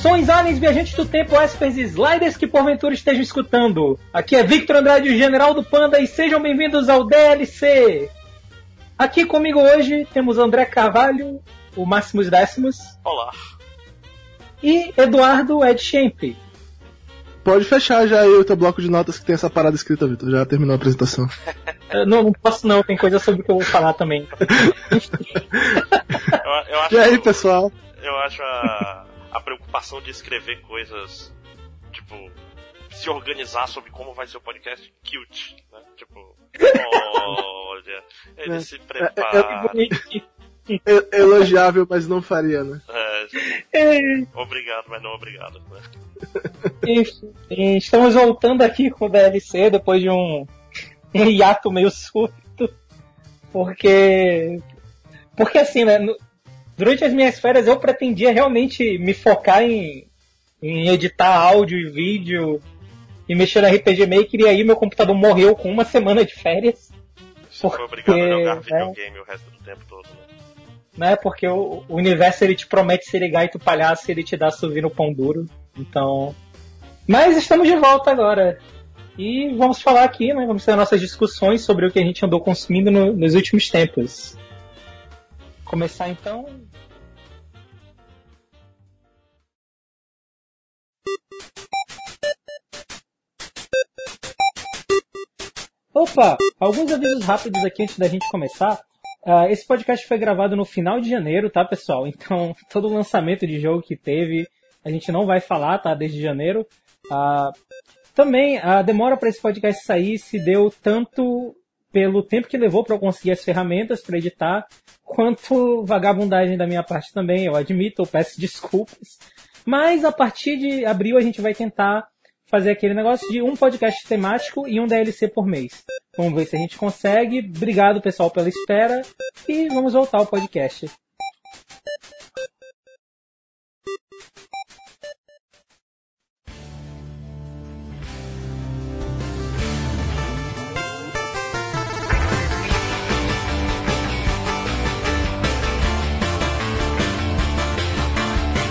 Saudações, aliens, viajantes do tempo, espers e sliders que porventura estejam escutando. Aqui é Victor Andrade, o General do Panda, e sejam bem-vindos ao DLC. Aqui comigo hoje temos André Carvalho, o Máximos Décimos. Olá. E Eduardo Ed Schemp. Pode fechar já aí o teu bloco de notas que tem essa parada escrita, Vitor. Já terminou a apresentação. não, não posso não, tem coisa sobre o que eu vou falar também. eu, eu acho, e aí, pessoal? Eu acho a, a preocupação de escrever coisas, tipo, se organizar sobre como vai ser o podcast cute, né? Tipo, olha, ele É, se prepara. É- Elogiável, mas não faria, né? É, obrigado, mas não obrigado. Né? Enfim, estamos voltando aqui com o DLC depois de um, um hiato meio surto. Porque. Porque assim, né? no- durante as minhas férias eu pretendia realmente me focar em, em editar áudio e vídeo e mexer no RPG Maker e aí meu computador morreu com uma semana de férias. Você foi obrigado a jogar né? videogame o resto do tempo todo, né? né? Porque o, o universo ele te promete ser ligar e tu palhaço e ele te dá subir no pão duro. Então. Mas estamos de volta agora. E vamos falar aqui, né? Vamos ter nossas discussões sobre o que a gente andou consumindo no- nos últimos tempos. Começar então. Opa! Alguns avisos rápidos aqui antes da gente começar. Ah, esse podcast foi gravado no final de janeiro, tá, pessoal? Então, todo o lançamento de jogo que teve, a gente não vai falar, tá? Desde janeiro. Ah, também, a demora para esse podcast sair se deu tanto pelo tempo que levou para eu conseguir as ferramentas para editar, quanto vagabundagem da minha parte também, eu admito, eu peço desculpas. Mas a partir de abril a gente vai tentar fazer aquele negócio de um podcast temático e um DLC por mês. Vamos ver se a gente consegue. Obrigado, pessoal, pela espera. E vamos voltar ao podcast.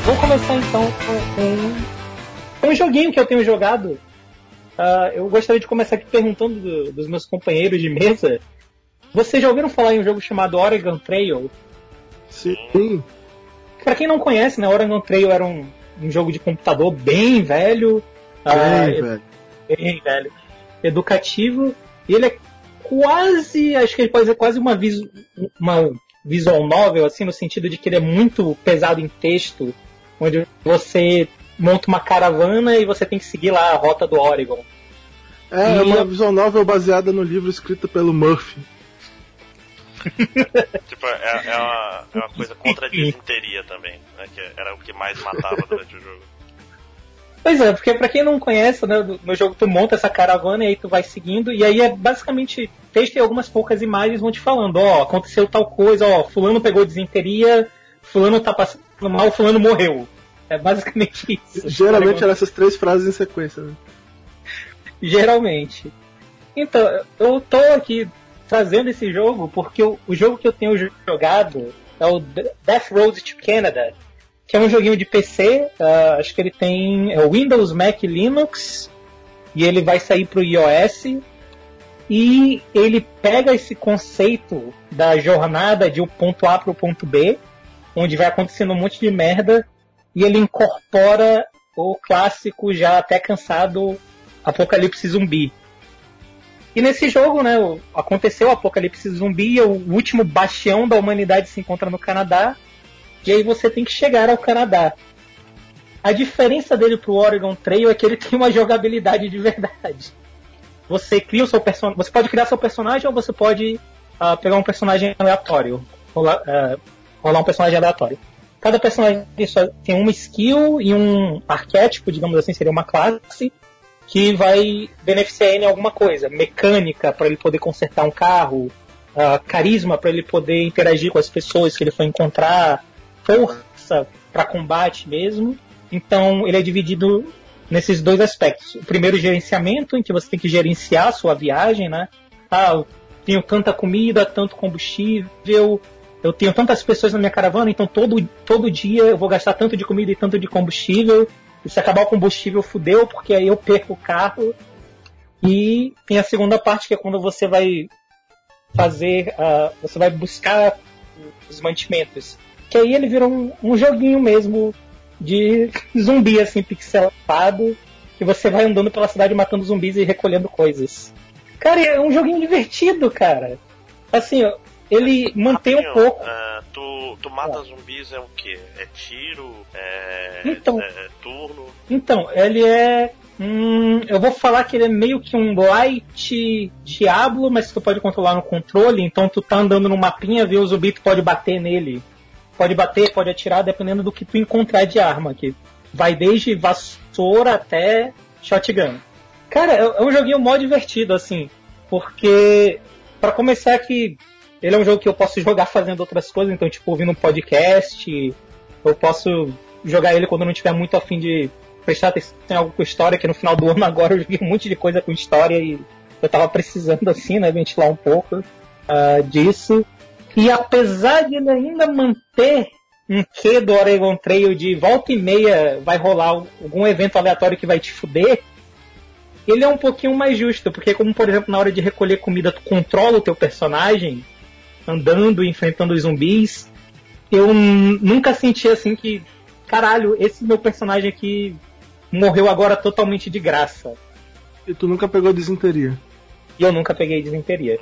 Vou começar então com um, um joguinho que eu tenho jogado. Ah, eu gostaria de começar aqui perguntando do- dos meus companheiros de mesa. Vocês já ouviram falar em um jogo chamado Oregon Trail? Sim. Pra quem não conhece, né, Oregon Trail era um, um jogo de computador bem velho, ah, Bem, velho. bem velho, educativo, e ele é quase, acho que ele pode ser quase uma, visu, uma visual novel, assim, no sentido de que ele é muito pesado em texto, onde você monta uma caravana e você tem que seguir lá a rota do Oregon. É, é E uma eu- visual novel baseada no livro escrito pelo Murphy. Tipo, é, é uma, é uma coisa contra a disenteria também, né? Que era o que mais matava durante o jogo. Pois é, porque pra quem não conhece, né, no- no jogo tu monta essa caravana e aí tu vai seguindo, e aí é basicamente texto e algumas poucas imagens vão te falando, ó, aconteceu tal coisa, ó, fulano pegou disenteria, fulano tá passando mal, fulano morreu. É basicamente isso. Geralmente eram essas três frases em sequência, né? Geralmente. Então, eu tô aqui trazendo esse jogo porque o, o jogo que eu tenho jogado é o Death Road to Canada, que é um joguinho de PC, ah, acho que ele tem é o Windows, Mac e Linux, e ele vai sair pro iOS, e ele pega esse conceito da jornada de um ponto A para o ponto B, onde vai acontecendo um monte de merda, e ele incorpora o clássico já até cansado Apocalipse Zumbi. E nesse jogo, né, aconteceu o Apocalipse Zumbi, o último bastião da humanidade se encontra no Canadá, e aí você tem que chegar ao Canadá. A diferença dele pro Oregon Trail é que ele tem uma jogabilidade de verdade. Você cria o seu personagem, você pode criar seu personagem ou você pode ah, pegar um personagem aleatório, rolar, ah, rolar um personagem aleatório. Cada personagem tem uma skill e um arquétipo, digamos assim, seria uma classe, que vai beneficiar ele em alguma coisa. Mecânica, para ele poder consertar um carro, ah, carisma, para ele poder interagir com as pessoas que ele for encontrar, força para combate mesmo. Então, ele é dividido nesses dois aspectos. O primeiro, gerenciamento, em que você tem que gerenciar a sua viagem, né? Ah, tenho tanta comida, tanto combustível, eu tenho tantas pessoas na minha caravana, então todo, todo dia eu vou gastar tanto de comida e tanto de combustível. E se acabar o combustível, fudeu, porque aí eu perco o carro. E tem a segunda parte, que é quando você vai fazer, uh, você vai buscar os mantimentos. Que aí ele vira um, um joguinho mesmo de zumbi, assim, pixelado, que você vai andando pela cidade matando zumbis e recolhendo coisas. Cara, é um joguinho divertido, cara. Assim, ele mantém um pouco. Uh, tu, tu mata é. zumbis é o quê? É tiro? É, então, é turno? Então, ele é. Hum, eu vou falar que ele é meio que um light Diablo, mas tu pode controlar no controle, então tu tá andando no mapinha, vê o zumbi, tu pode bater nele. Pode bater, pode atirar, dependendo do que tu encontrar de arma, que vai desde vassoura até shotgun. Cara, é, é um joguinho mó divertido, assim, porque para começar que ele é um jogo que eu posso jogar fazendo outras coisas, então, tipo, ouvindo um podcast, eu posso jogar ele quando eu não tiver muito afim de prestar atenção em algo com história, que no final do ano agora eu joguei um monte de coisa com história e eu tava precisando, assim, né, ventilar um pouco uh, disso. E apesar de ele ainda manter um quê do Oregon Trail de volta e meia vai rolar algum evento aleatório que vai te fuder, ele é um pouquinho mais justo, porque como, por exemplo, na hora de recolher comida, tu controla o teu personagem, andando, enfrentando os zumbis. Eu nunca senti assim que, caralho, esse meu personagem aqui morreu agora totalmente de graça. E tu nunca pegou desinteria? E eu nunca peguei desinteria.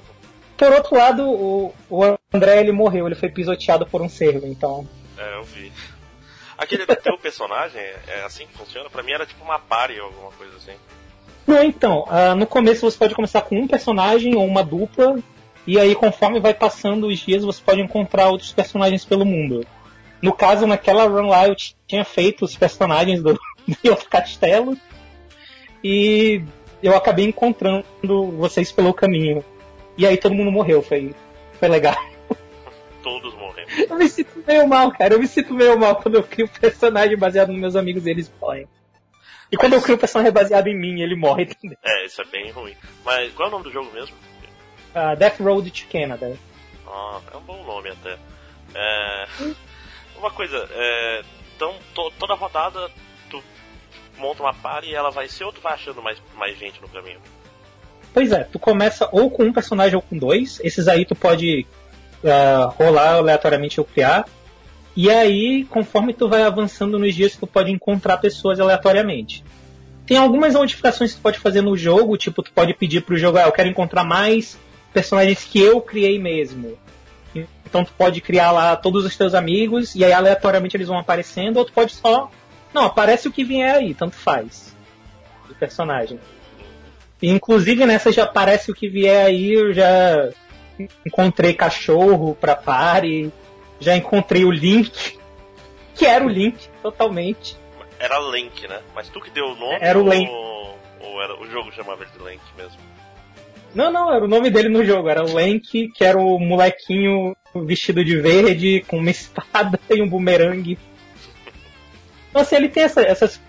Por outro lado, o, o André ele morreu, ele foi pisoteado por um cervo, então. É, eu vi. Aquele teu personagem é assim que funciona? Pra mim era tipo uma party ou alguma coisa assim. Não, então, uh, no começo você pode começar com um personagem ou uma dupla, e aí, conforme vai passando os dias, você pode encontrar outros personagens pelo mundo. No caso, naquela run lá, eu tinha feito os personagens do, do outro castelo. E eu acabei encontrando vocês pelo caminho. E aí todo mundo morreu, foi, foi legal. Todos morreram. Eu me sinto meio mal, cara. Eu me sinto meio mal quando eu crio personagem baseado nos meus amigos e eles morrem. E Mas... quando eu crio personagem baseado em mim, ele morre também. É, isso é bem ruim. Mas qual é o nome do jogo mesmo? Uh, Death Road to Canada. Ah, é um bom nome até. É... Uma coisa, é... então to, toda rodada tu monta uma party e ela vai ser ou tu vai achando mais, mais gente no caminho? Pois é, tu começa ou com um personagem ou com dois. Esses aí tu pode uh, rolar aleatoriamente ou criar. E aí, conforme tu vai avançando nos dias, tu pode encontrar pessoas aleatoriamente. Tem algumas modificações que tu pode fazer no jogo, tipo, tu pode pedir pro jogo, ah, eu quero encontrar mais personagens que eu criei mesmo. Então tu pode criar lá todos os teus amigos e aí aleatoriamente eles vão aparecendo, ou tu pode só. Não, aparece o que vier aí, tanto faz. De personagem. E, inclusive nessa já aparece o que vier aí, eu já encontrei cachorro pra party, já encontrei o Link, que era o Link, totalmente. Era Link, né? Mas tu que deu o nome? Era o Link. Ou, ou era, o jogo chamava ele de Link mesmo? Não, não, era o nome dele no jogo. Era o Lank, que era o molequinho vestido de verde, com uma espada e um bumerangue. Então, assim, ele tem essa, essas.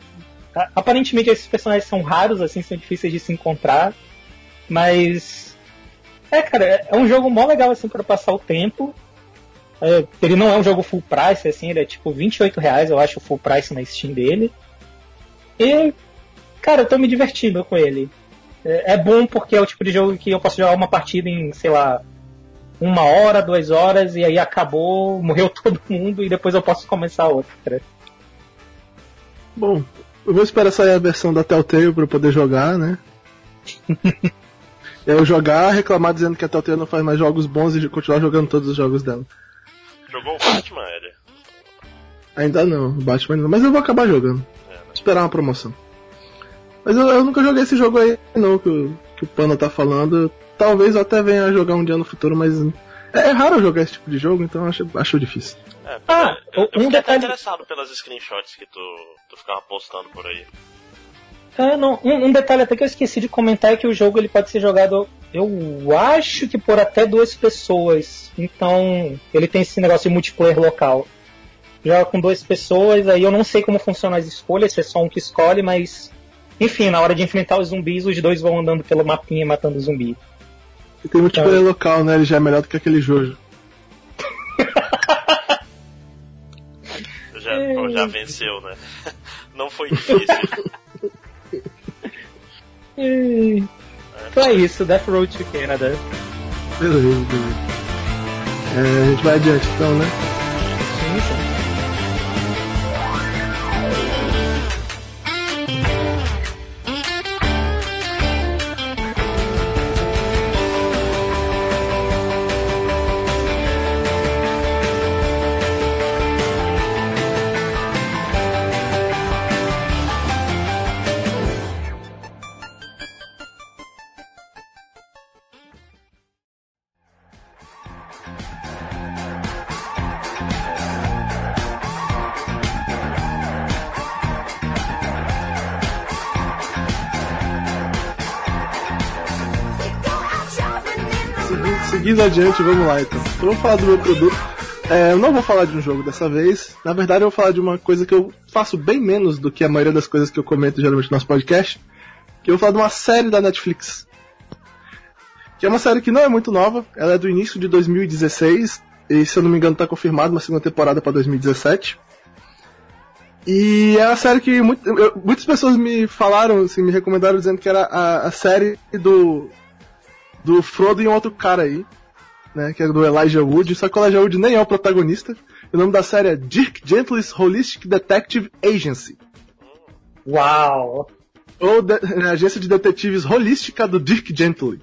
Aparentemente, esses personagens são raros, assim, são difíceis de se encontrar. Mas. É, cara, é um jogo mó legal, assim, para passar o tempo. É, ele não é um jogo full price, assim, ele é tipo 28 reais, eu acho, o full price na Steam dele. E, cara, eu tô me divertindo com ele. É, é bom porque é o tipo de jogo que eu posso jogar uma partida em, sei lá, uma hora, duas horas, e aí acabou, morreu todo mundo, e depois eu posso começar outra. Bom, eu vou esperar sair a versão da Telltale pra eu poder jogar, né? eu jogar, reclamar dizendo que a Telltale não faz mais jogos bons e continuar jogando todos os jogos dela. Jogou o Batman, Eder? Ainda não, o Batman não, mas eu vou acabar jogando. É, né? Esperar uma promoção. Mas eu, eu, nunca joguei esse jogo aí, não, que, o, que o Panda tá falando. Talvez eu até venha jogar um dia no futuro, mas é, é raro jogar esse tipo de jogo, então acho, acho difícil. É, ah, eu, eu um detalhe... interessado pelas screenshots que tu, tu ficava postando por aí. É, não, um, um, detalhe até que eu esqueci de comentar é que o jogo ele pode ser jogado, eu acho que por até duas pessoas. Então, ele tem esse negócio de multiplayer local. Joga com duas pessoas, aí eu não sei como funcionam as escolhas, se é só um que escolhe, mas enfim, na hora de enfrentar os zumbis, os dois vão andando pelo mapinha matando zumbi. E tem multiplayer então... local, né? Ele já é melhor do que aquele Jojo. Já, já venceu, né? Não foi difícil. então é isso, Death Road to Canada. Beleza, beleza. É, a gente vai adiante então, né? Sim, sim. Seguindo adiante, vamos lá então. vamos falar do meu produto. É, eu não vou falar de um jogo dessa vez. Na verdade, eu vou falar de uma coisa que eu faço bem menos do que a maioria das coisas que eu comento geralmente no nosso podcast. Que eu vou falar de uma série da Netflix. Que é uma série que não é muito nova. Ela é do início de 2016. E se eu não me engano, está confirmado uma segunda temporada para 2017. E é uma série que muito, eu, muitas pessoas me falaram, assim, me recomendaram dizendo que era a, a série do do Frodo e um outro cara aí, né? Que é do Elijah Wood. Só que o Elijah Wood nem é o protagonista. O nome da série é Dirk Gently's Holistic Detective Agency. Uau! Ou de, a agência de detetives holística do Dirk Gently.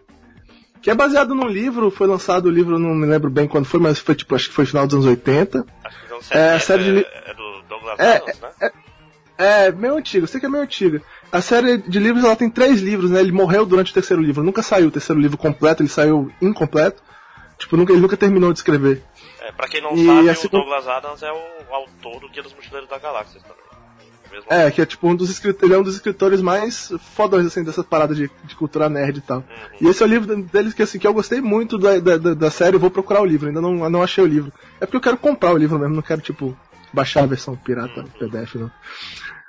Que é baseado num livro, foi lançado o livro, não me lembro bem quando foi, mas foi tipo, acho que foi final dos anos 80. Acho que não é, a série de... é, é do Douglas é, Adams, né? É, é, meio antigo, sei que é meio antigo. A série de livros ela tem três livros, né? Ele morreu durante o terceiro livro, nunca saiu o terceiro livro completo, ele saiu incompleto. Tipo, nunca, ele nunca terminou de escrever. É, pra quem não e sabe, o Douglas Adams é o autor do Guia dos Mochileiros da Galáxia também. É, que é tipo um dos escritores, ele é um dos escritores mais fodões assim dessa parada de, de cultura nerd e tal. Uhum. E esse é o livro deles que assim que eu gostei muito da, da, da, série, eu vou procurar o livro, ainda não, não achei o livro. É porque eu quero comprar o livro mesmo, não quero tipo baixar a versão pirata, uhum. PDF não.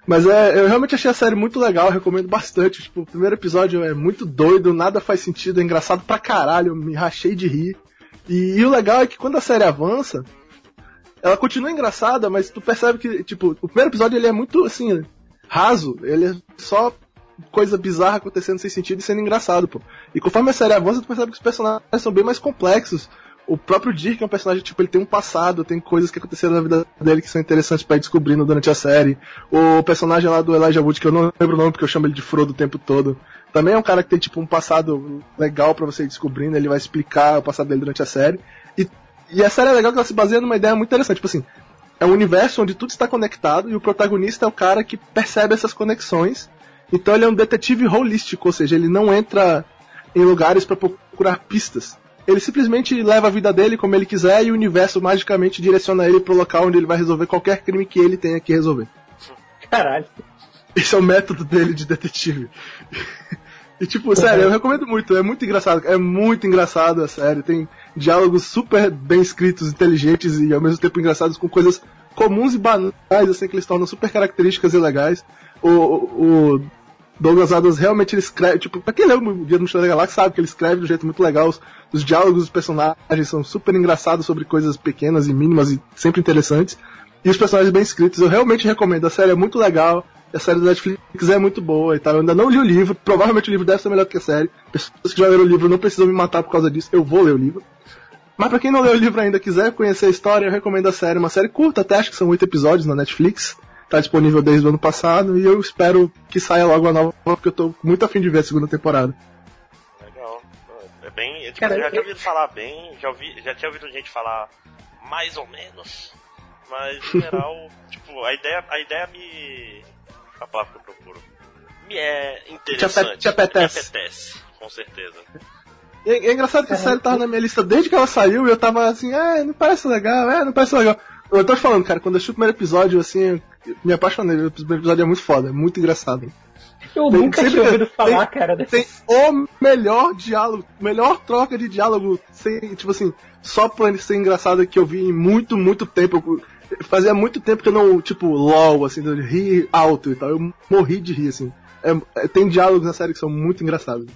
Mas é, eu realmente achei a série muito legal, recomendo bastante. Tipo, o primeiro episódio é muito doido, nada faz sentido, é engraçado pra caralho, me rachei de rir. E, e, o legal é que quando a série avança, ela continua engraçada, mas tu percebe que, tipo, o primeiro episódio ele é muito, assim, raso, ele é só coisa bizarra acontecendo sem sentido e sendo engraçado, pô. E conforme a série avança, tu percebe que os personagens são bem mais complexos o próprio Dirk é um personagem, tipo, ele tem um passado, tem coisas que aconteceram na vida dele que são interessantes para ir descobrindo durante a série. O personagem lá do Elijah Wood, que eu não lembro o nome porque eu chamo ele de Frodo o tempo todo, também é um cara que tem, tipo, um passado legal para você ir descobrindo, ele vai explicar o passado dele durante a série. E, e a série é legal que ela se baseia numa ideia muito interessante, tipo assim, é um universo onde tudo está conectado e o protagonista é o cara que percebe essas conexões. Então ele é um detetive holístico, ou seja, ele não entra em lugares para procurar pistas ele simplesmente leva a vida dele como ele quiser e o universo magicamente direciona ele pro local onde ele vai resolver qualquer crime que ele tenha que resolver. Caralho. Esse é o método dele de detetive. E tipo, sério, eu recomendo muito, é muito engraçado, é muito engraçado a série, tem diálogos super bem escritos, inteligentes e ao mesmo tempo engraçados com coisas comuns e banais, assim, que eles tornam super características e legais. O, o, Douglas Adams realmente ele escreve, tipo, pra quem leu o Guia do Mochileiro da Galáxia sabe que ele escreve de um jeito muito legal, os, os, diálogos dos personagens são super engraçados sobre coisas pequenas e mínimas e sempre interessantes, e os personagens bem escritos, eu realmente recomendo, a série é muito legal, a série da Netflix é muito boa e tal, eu ainda não li o livro, provavelmente o livro deve ser melhor do que a série, pessoas que já leram o livro não precisam me matar por causa disso, eu vou ler o livro. Mas pra quem não leu o livro ainda quiser conhecer a história, eu recomendo a série, uma série curta até, acho que são oito episódios na Netflix, tá disponível desde o ano passado e eu espero que saia logo a nova, porque eu tô muito afim de ver a segunda temporada. Legal. É bem. Tipo, Cara, já tinha ouvido falar bem, já, ouvi, já tinha ouvido gente falar mais ou menos, mas em geral, tipo, a ideia, a ideia me. A palavra que eu procuro. Me é interessante. Te, apetece. Me apetece, com certeza. É, é engraçado que a série tava na minha lista desde que ela saiu e eu tava assim, é, não parece legal, é, não parece legal. Eu tô falando, cara, quando eu assisti o primeiro episódio, assim, me apaixonei. O primeiro episódio é muito foda, é muito engraçado. Eu tem, nunca tinha ouvido falar, tem, cara. Desse... Tem o melhor diálogo, melhor troca de diálogo, sem, tipo assim, só pra ele ser engraçado que eu vi em muito, muito tempo. Fazia muito tempo que eu não, tipo, LOL, assim, de rir alto e tal. Eu morri de rir, assim. É, é, tem diálogos na série que são muito engraçados.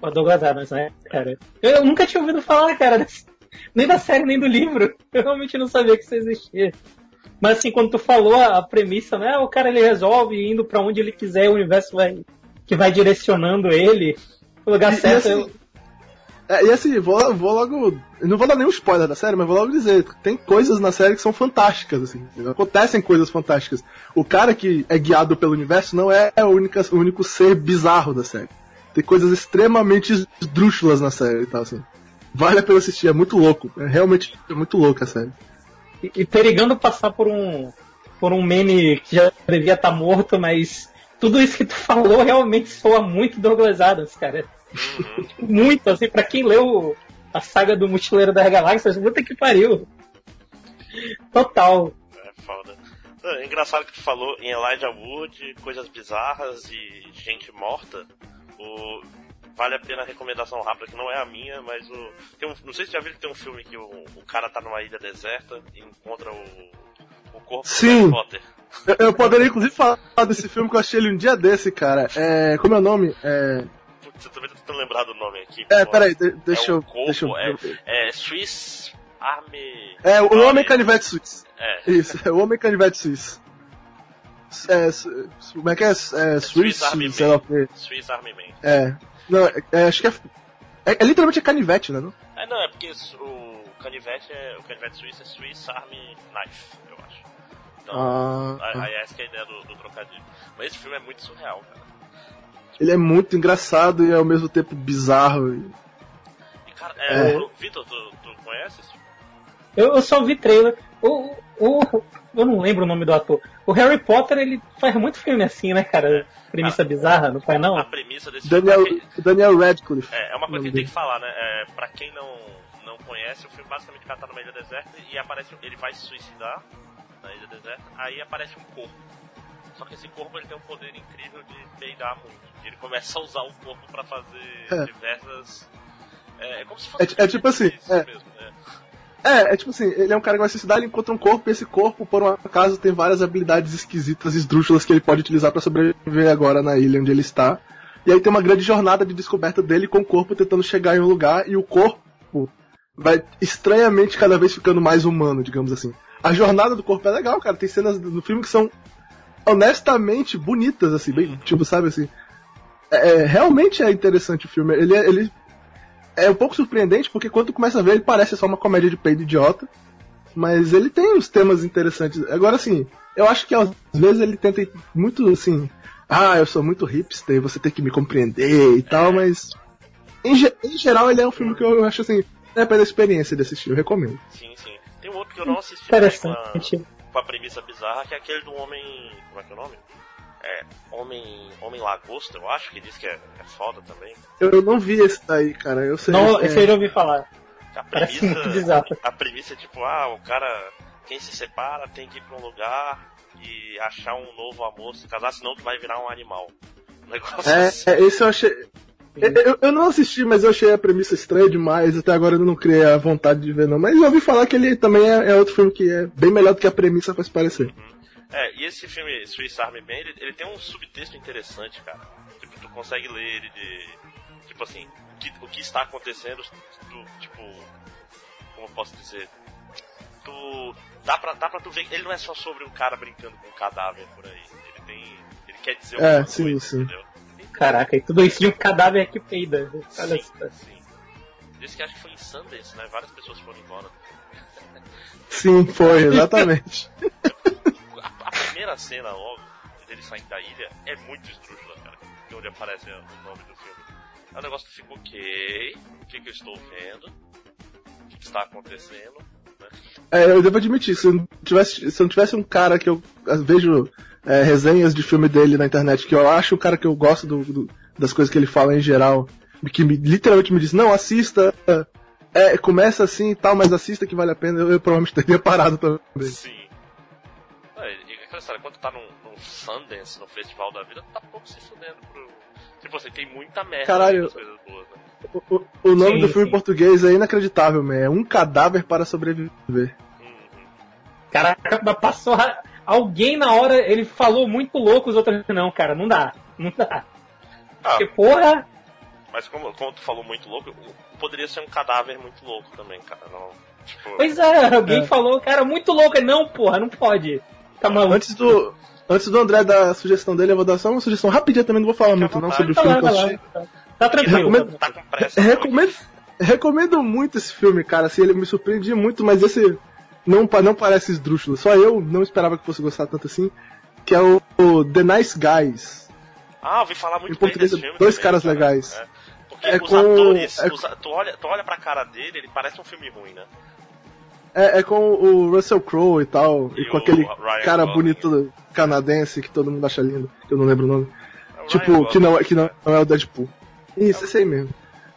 O Douglas Adams, né, cara? Eu, eu, nunca tinha ouvido falar, cara, nem da série, nem do livro. Eu realmente não sabia que isso existia. Mas assim, quando tu falou a, a premissa, né? O cara ele resolve indo para onde ele quiser, o universo vai que vai direcionando ele pro lugar E- e certo. assim, É, e assim, vou, vou logo. Não vou dar nenhum spoiler da série, mas vou logo dizer: tem coisas na série que são fantásticas, assim. Acontecem coisas fantásticas. O cara que é guiado pelo universo não é o, única, o único ser bizarro da série. Tem coisas extremamente esdrúxulas na série e tal, assim. Vale a pena assistir, é muito louco. É realmente muito louco a série. E, e perigando passar por um por um meme que já devia estar morto, mas tudo isso que tu falou realmente soa muito Douglas Adams, cara. Muito, assim, pra quem leu a saga do Mochileiro das Galáxias, puta que pariu. Total. É foda. É engraçado que tu falou em Elijah Wood, coisas bizarras e gente morta. O... Vale a pena a recomendação rápida, que não é a minha, mas o. Tem um... Não sei se já viram que tem um filme que o... o cara tá numa ilha deserta e encontra o, o corpo Sim. do Harry Potter. Eu, eu poderia inclusive falar desse filme que eu achei ele um dia desse, cara. É. Como é o nome? É. Eu também tô tentando lembrar do nome aqui. É, peraí, de- deixa é eu. corpo, deixa eu. é, é Swiss Army. É, o Homem Canivete Suíço. É, Isso, é o Homem Canivete Suíço. É, como é que é? É, Swiss Suíço, Army quê. Swiss Army Man. É. Não, é, é, acho que é, é. é literalmente canivete, né? Não? É, não, é porque o canivete é. O canivete suíço é Swiss Army Knife, eu acho. Então, Ah, aí aí essa que é a ideia do, do trocadilho. Mas esse filme é muito surreal, cara. Ele é muito engraçado e ao mesmo tempo bizarro. e- cara, é, É. Vitor, tu, tu conhece esse filme? Eu, eu só vi trailer. O, o, eu não lembro o nome do ator. O Harry Potter, ele faz muito filme assim, né, cara? Premissa bizarra, não faz não? A premissa desse Daniel, filme. Daniel Radcliffe. É, é uma coisa que a gente tem que falar, né? É, pra quem não, não conhece, o filme basicamente o cara tá numa ilha deserta e aparece. Ele vai se suicidar na ilha deserta, aí aparece um corpo. Só que esse corpo ele tem um poder incrível de peidar muito. Ele começa a usar o corpo pra fazer É. diversas. É, é como se fosse. É, é tipo assim, é. mesmo, é. É, é tipo assim, ele é um cara que vai se suicidar, ele encontra um corpo e esse corpo, por um acaso, tem várias habilidades esquisitas, esdrúxulas que ele pode utilizar pra sobreviver agora na ilha onde ele está. E aí tem uma grande jornada de descoberta dele com o corpo tentando chegar em um lugar e o corpo vai estranhamente cada vez ficando mais humano, digamos assim. A jornada do corpo é legal, cara. Tem cenas no filme que são honestamente bonitas, assim, bem, tipo, sabe assim. É, é, realmente é interessante o filme. Ele, é- ele é um pouco surpreendente, porque quando tu começa a ver, ele parece só uma comédia de peido idiota. Mas ele tem uns temas interessantes. Agora, assim, eu acho que às vezes ele tenta muito assim. Ah, eu sou muito hipster, você tem que me compreender e tal, mas. Em, em geral, ele é um filme que eu acho assim. É pela experiência de assistir, eu recomendo. Sim, sim. Tem um outro que eu não assisti também com a, Interessante. com a premissa bizarra, que é aquele do homem. Como é que é o nome? É. Homem. Homem Lagosta, eu acho que diz que é, é foda também. Eu, não vi esse daí, cara. Eu sei. Não, é, esse aí eu já ouvi falar. A premissa, bizarro. a premissa é tipo, ah, o cara, quem se separa tem que ir pra um lugar e achar um novo amor, se casar, senão tu vai virar um animal. Um negócio É, assim. é, esse eu achei. Eu, eu- eu não assisti, mas eu achei a premissa estranha demais. Até agora eu não criei a vontade de ver, não. Mas eu ouvi falar que ele também é, é outro filme que é bem melhor do que a premissa faz parecer. É, e esse filme Swiss Army Man, ele, ele tem um subtexto interessante, cara. Tipo, tu consegue ler ele de. Tipo assim, o que, o que está acontecendo, tu, tipo. Como eu posso dizer? Tu. Dá pra, dá pra tu ver. Ele não é só sobre um cara brincando com um cadáver por aí. Ele tem. Ele quer dizer É, alguma sim, coisa, sim. entendeu? Caraca, e tudo isso de um cadáver que peida. Olha Sim, só. sim. Disse que acho que foi em Sundance, né? Várias pessoas foram embora. Sim, foi, exatamente. Primeira cena, logo, dele saindo da ilha, é muito esdrúxula, cara. De onde aparece o nome do filme. É um negócio que fica ok. O que, que eu estou vendo? O que, que está acontecendo? Né? É, eu devo admitir, se eu não tivesse, se eu não tivesse um cara que eu eh, vejo é, resenhas de filme dele na internet, que eu acho o cara que eu gosto do- do- das coisas que ele fala em geral, que me- literalmente me diz, não, assista, é, começa assim e tal, mas assista que vale a pena, eu, eu provavelmente teria parado também. Sim. História, quando tu tá num, num Sundance, no Festival da Vida, tu tá pouco se fudendo pro. Tipo assim, tem muita merda Caralho. das coisas boas, né? O, o- o nome Sim, do filme sim. em português é inacreditável, man. É um cadáver para sobreviver. Uhum. Caraca, mas passou. ra- Alguém na hora, ele falou muito louco, os outros. Não, cara, não dá. Não dá. Ah, Porque, porra. mas como, como tu falou muito louco, poderia ser um cadáver muito louco também, cara. Não, Tipo... Pois é, alguém é. falou, cara, muito louco. Não, porra, não pode. Tá maluco. Antes do, antes do André dar a sugestão dele, eu vou dar só uma sugestão rapidinha também, não vou falar muito não sobre o filme que eu assisti. Tá tranquilo. Recomendo, tá com pressa. Recomendo, recomendo muito esse filme, cara. Assim, ele me surpreendia muito, mas esse não, não parece esdrúxulo. Só eu não esperava que fosse gostar tanto assim. Que é o, o The Nice Guys. Ah, ouvi falar muito em português, bem filme Dois também, caras cara. legais. É. Porque é os com, atores, é... os, tu, olha, tu olha pra cara dele, ele parece um filme ruim, né? É, é com o Russell Crowe e tal, e, e com aquele Ryan cara Gosling. bonito canadense que todo mundo acha lindo, que eu não lembro o nome. É tipo, que não, é, que não, não é o Deadpool. Isso, esse aí mesmo.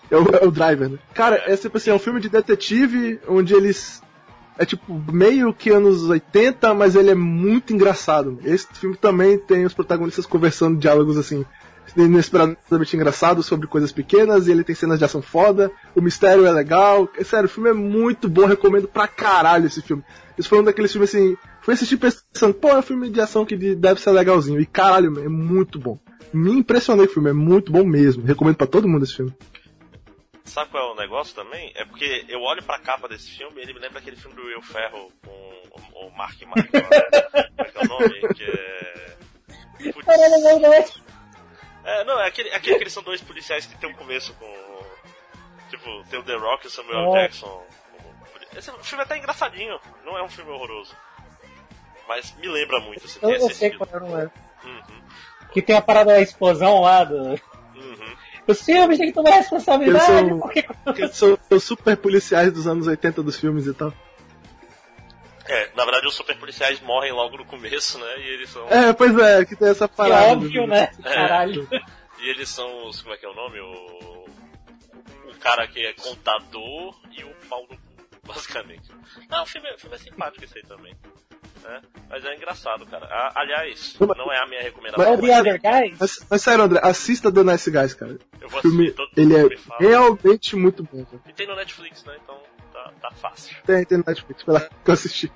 É o, é o Driver, né? Cara, é tipo assim, é um filme de detetive onde eles. É tipo meio que anos 80, mas ele é muito engraçado. Esse filme também tem os protagonistas conversando diálogos assim, inesperadamente engraçados sobre coisas pequenas, e ele tem cenas de ação foda, o mistério é legal. É, sério, o filme é muito bom, recomendo pra caralho esse filme. Esse foi um daqueles filmes assim. Fui assistir pensando, pô, é um filme de ação que deve ser legalzinho. E caralho, é muito bom me impressionei com o filme, é muito bom mesmo. Recomendo para todo mundo esse filme. Sabe qual é o negócio também? É porque eu olho pra capa desse filme e ele me lembra aquele filme do Will Ferro com o Mark Michael. Né? Como é que é o nome? Que é. Putz. É, não, é aquele, é aquele que eles são dois policiais que tem um começo com. Tipo, tem o The Rock e o Samuel oh. Jackson. Esse filme é até engraçadinho, não é um filme horroroso. Mas me lembra muito. Assim, eu, eu sei qual não é. Uhum. Que tem a parada da explosão lá do. Uhum. Os filmes têm que tomar responsabilidade. São, porque... são, são super policiais dos anos 80 dos filmes e tal. É, na verdade os super policiais morrem logo no começo, né? E eles são. É, pois é, que tem essa parada. É óbvio, né? É. Caralho. E eles são os. Como é que é o nome? O. O cara que é contador e o pau no cu, basicamente. Não, o filme, é, o filme é simpático esse aí também. Né? Mas é engraçado, cara. aliás, não é a minha recomendação. Mas, The Other Guys? Mas, mas sério, André, assista The Nice Guys, cara. Eu vou assistir, filme, todo Ele é realmente muito bom. Cara. E tem no Netflix, né? Então tá, tá fácil. Tem, tem no Netflix, lá que eu assisti.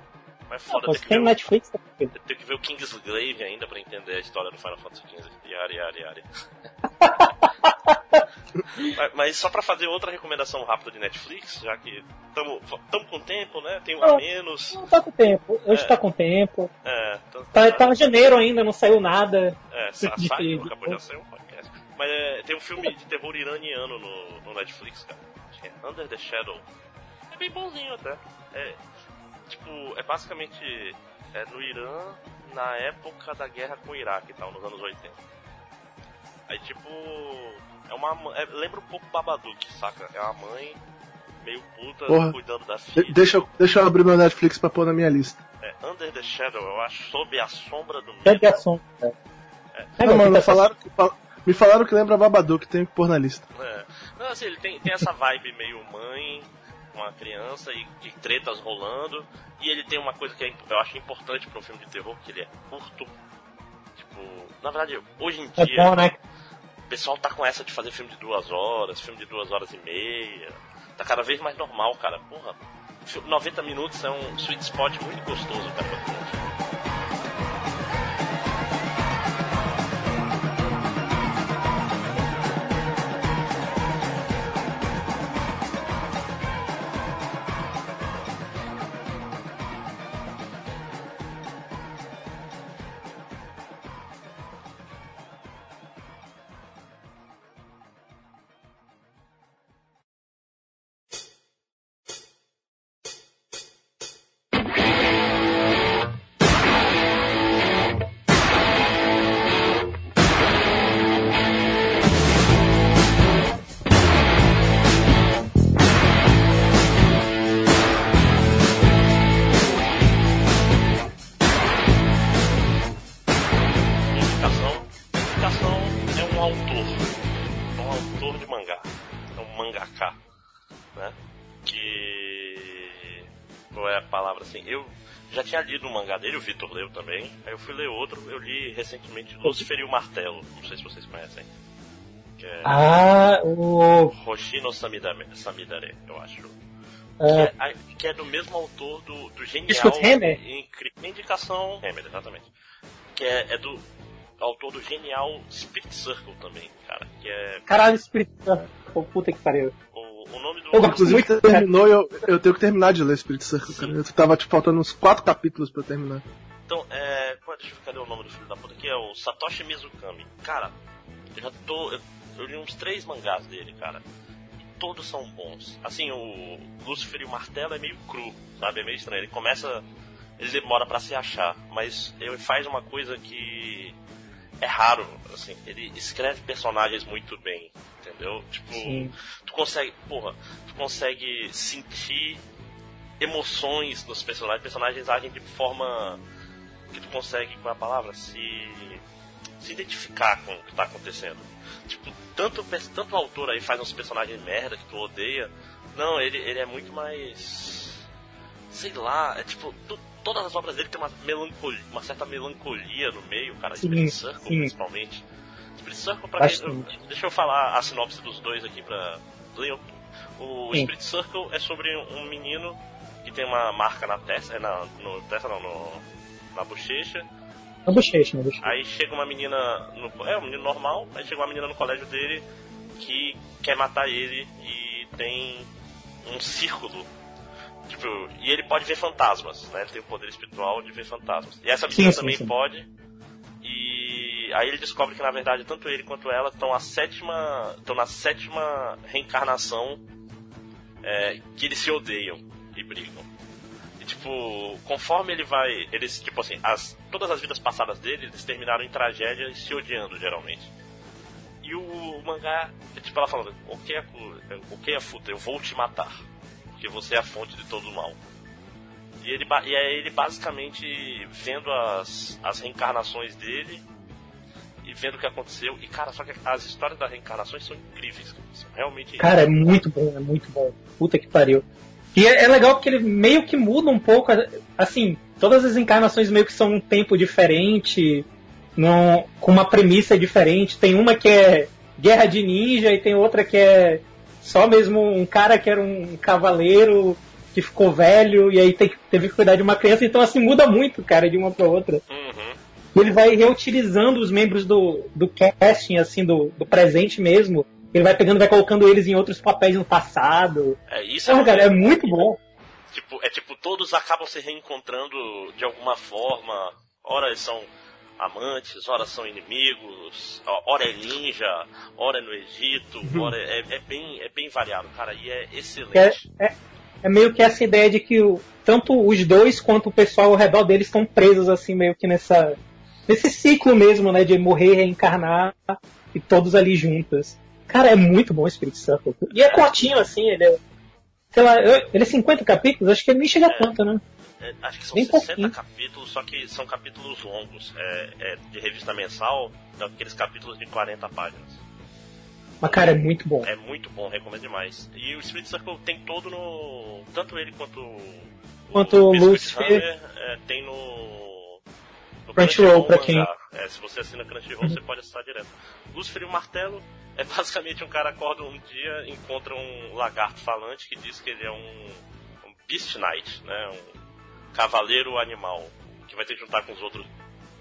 Mas foda, tem, tem Netflix, tá Tem que ver o Kingsglaive ainda pra entender a história do Final Fantasy XV. Yari, yari, yari. mas, mas, só pra fazer outra recomendação rápida de Netflix, já que estamos com tempo, né? Tem um a menos. Não tá com tempo. Hoje é. tá com tempo. É, tá, tá, tá em janeiro ainda, não saiu nada. É, sa saiu, acabou de sair um podcast. Mas é, tem um filme de terror iraniano no, no Netflix, cara. Acho que é Under the Shadow. É bem bonzinho até. É, tipo, é basicamente é, no Irã na época da guerra com o Iraque e tal, nos anos 80. Aí tipo. É uma. É, lembra um pouco Babadook, saca? É uma mãe meio puta Porra. cuidando da filha. De deixa, deixa eu abrir meu Netflix pra pôr na minha lista. É, Under the Shadow, eu acho, sob a sombra do medo. Sob a sombra. É. É. Não, mano, falaram que, me falaram que lembra Babadook, tenho que pôr na lista. É. Não, assim, ele tem, tem essa vibe meio mãe, com a criança e, e tretas rolando. E ele tem uma coisa que é, eu acho importante para um filme de terror, que ele é curto. Tipo, na verdade, hoje em é dia. bom, né? O pessoal tá com essa de fazer filme de duas horas, filme de duas horas e meia. Tá cada vez mais normal, cara. Porra, 90 minutos é um sweet spot muito gostoso, cara, tinha lido um mangá dele, o Vitor leu também. Aí eu fui ler outro, eu li recentemente Lucifer e o Martelo. Não sei se vocês conhecem. Que é ah, o. Hoshino Samidare, Samidare eu acho. É. Que, é, que, é, do mesmo autor do, do genial. Incrível. Indicação. Hammer, exatamente. Que é, é do autor do genial Spirit Circle também, cara. Que é. Caralho, Spirit Circle. Puta que pariu. O, nome do. Eu Inclusive, muito, terminou eu, eu tenho que terminar de ler Spirit Circle, cara. Eu tava tipo, faltando uns quatro capítulos pra eu terminar. Então, é. Deixa eu cadê o nome do filho da puta aqui? É o Satoshi Mizukami. Cara, eu já tô. Eu, eu li uns três mangás dele, cara. E todos são bons. Assim, o Lucifer e o Martelo é meio cru, sabe? É meio estranho. Ele começa. Ele demora para se achar, mas ele faz uma coisa que é raro, assim, ele escreve personagens muito bem, entendeu? Tipo, Sim. tu consegue, porra, tu consegue sentir emoções nos personagens, personagens agem de forma que tu consegue, com a palavra, se se identificar com o que tá acontecendo. Tipo, tanto, tanto o autor aí faz uns personagens merda que tu odeia, não, ele, ele é muito mais. Sei lá, é tipo, tu, todas as obras dele tem uma melancolia, uma certa melancolia no meio, cara. Sim, Spirit Circle, sim. principalmente. Spirit Circle, pra quem, eu, deixa eu falar a sinopse dos dois aqui pra. O sim. Spirit Circle é sobre um menino que tem uma marca na testa, é na, no, testa não, no, na bochecha. Na bochecha, na bochecha. Aí chega uma menina, no, é um menino normal, aí chega uma menina no colégio dele que quer matar ele e tem um círculo Tipo, e ele pode ver fantasmas, né? Ele tem o poder espiritual de ver fantasmas. E essa menina sim, também sim. pode. E aí ele descobre que na verdade tanto ele quanto ela estão a sétima, estão na sétima reencarnação é, que eles se odeiam e brigam. E tipo, conforme ele vai, eles tipo assim, as, todas as vidas passadas dele, eles terminaram em tragédia e se odiando geralmente. E o, o mangá, é tipo ela falando, o que é, o que é futa, eu vou te matar porque você é a fonte de todo o mal. E, ele, e é ele basicamente vendo as, as reencarnações dele e vendo o que aconteceu. E cara, só que as histórias das reencarnações são incríveis. São realmente. Cara, é muito bom, é muito bom. Puta que pariu. E é, é, legal porque ele meio que muda um pouco, assim, todas as encarnações meio que são um tempo diferente, no, com uma premissa diferente. Tem uma que é guerra de ninja e tem outra que é só mesmo um cara que era um cavaleiro que ficou velho e aí teve que cuidar de uma criança. Então, assim, muda muito, cara, de uma pra outra. Uhum. Ele vai reutilizando os membros do, do casting, assim, do, do presente mesmo. Ele vai pegando, vai colocando eles em outros papéis no passado. É isso. É, cara, é muito bom. Tipo, é tipo, todos acabam se reencontrando de alguma forma. Ora, eles são amantes, ora são inimigos, ora é ninja, ora é no Egito, uhum. ora é, é, bem, é bem variado, cara, e é excelente. É, é, é, meio que essa ideia de que o, tanto os dois quanto o pessoal ao redor deles estão presos assim, meio que nessa. nesse ciclo mesmo, né? De morrer, reencarnar e todos ali juntos. Cara, é muito bom o Spirit Circle. E é curtinho, assim, ele é. Sei lá, ele é 50 capítulos, acho que ele nem chega é. tanto, né? É, acho que são Bem 60 pouquinho. capítulos, só que são capítulos longos. É, é, de revista mensal, então aqueles capítulos de 40 páginas. Mas cara, é muito bom. É muito bom, recomendo demais. E o Spirit Circle tem todo no. Tanto ele quanto quanto o Lucifer. É, tem no. no Crunchyroll, pra quem. É, se você assina Crunchyroll, uhum. você pode acessar direto. Lucifer e o Martelo é basicamente um cara acorda um dia, encontra um lagarto falante que diz que ele é um, um Beast Knight, né? Um, Cavaleiro Animal, que vai ter que juntar com os outros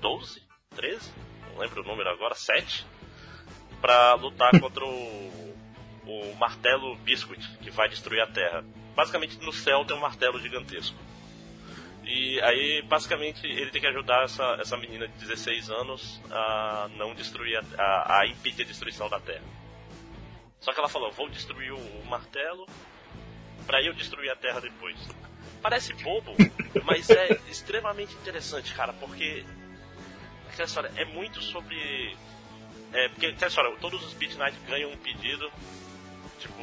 12, 13, não lembro o número agora, 7, para lutar contra o, o martelo Biscuit, que vai destruir a Terra. Basicamente no céu tem um martelo gigantesco. E aí, basicamente, ele tem que ajudar essa, essa menina de 16 anos a não destruir, a, a, a impedir a destruição da Terra. Só que ela falou: vou destruir o, o martelo para eu destruir a Terra depois. Parece bobo, mas é extremamente interessante, cara, porque aquela história é muito sobre. É, porque aquela história, todos os Beat Night ganham um pedido, tipo.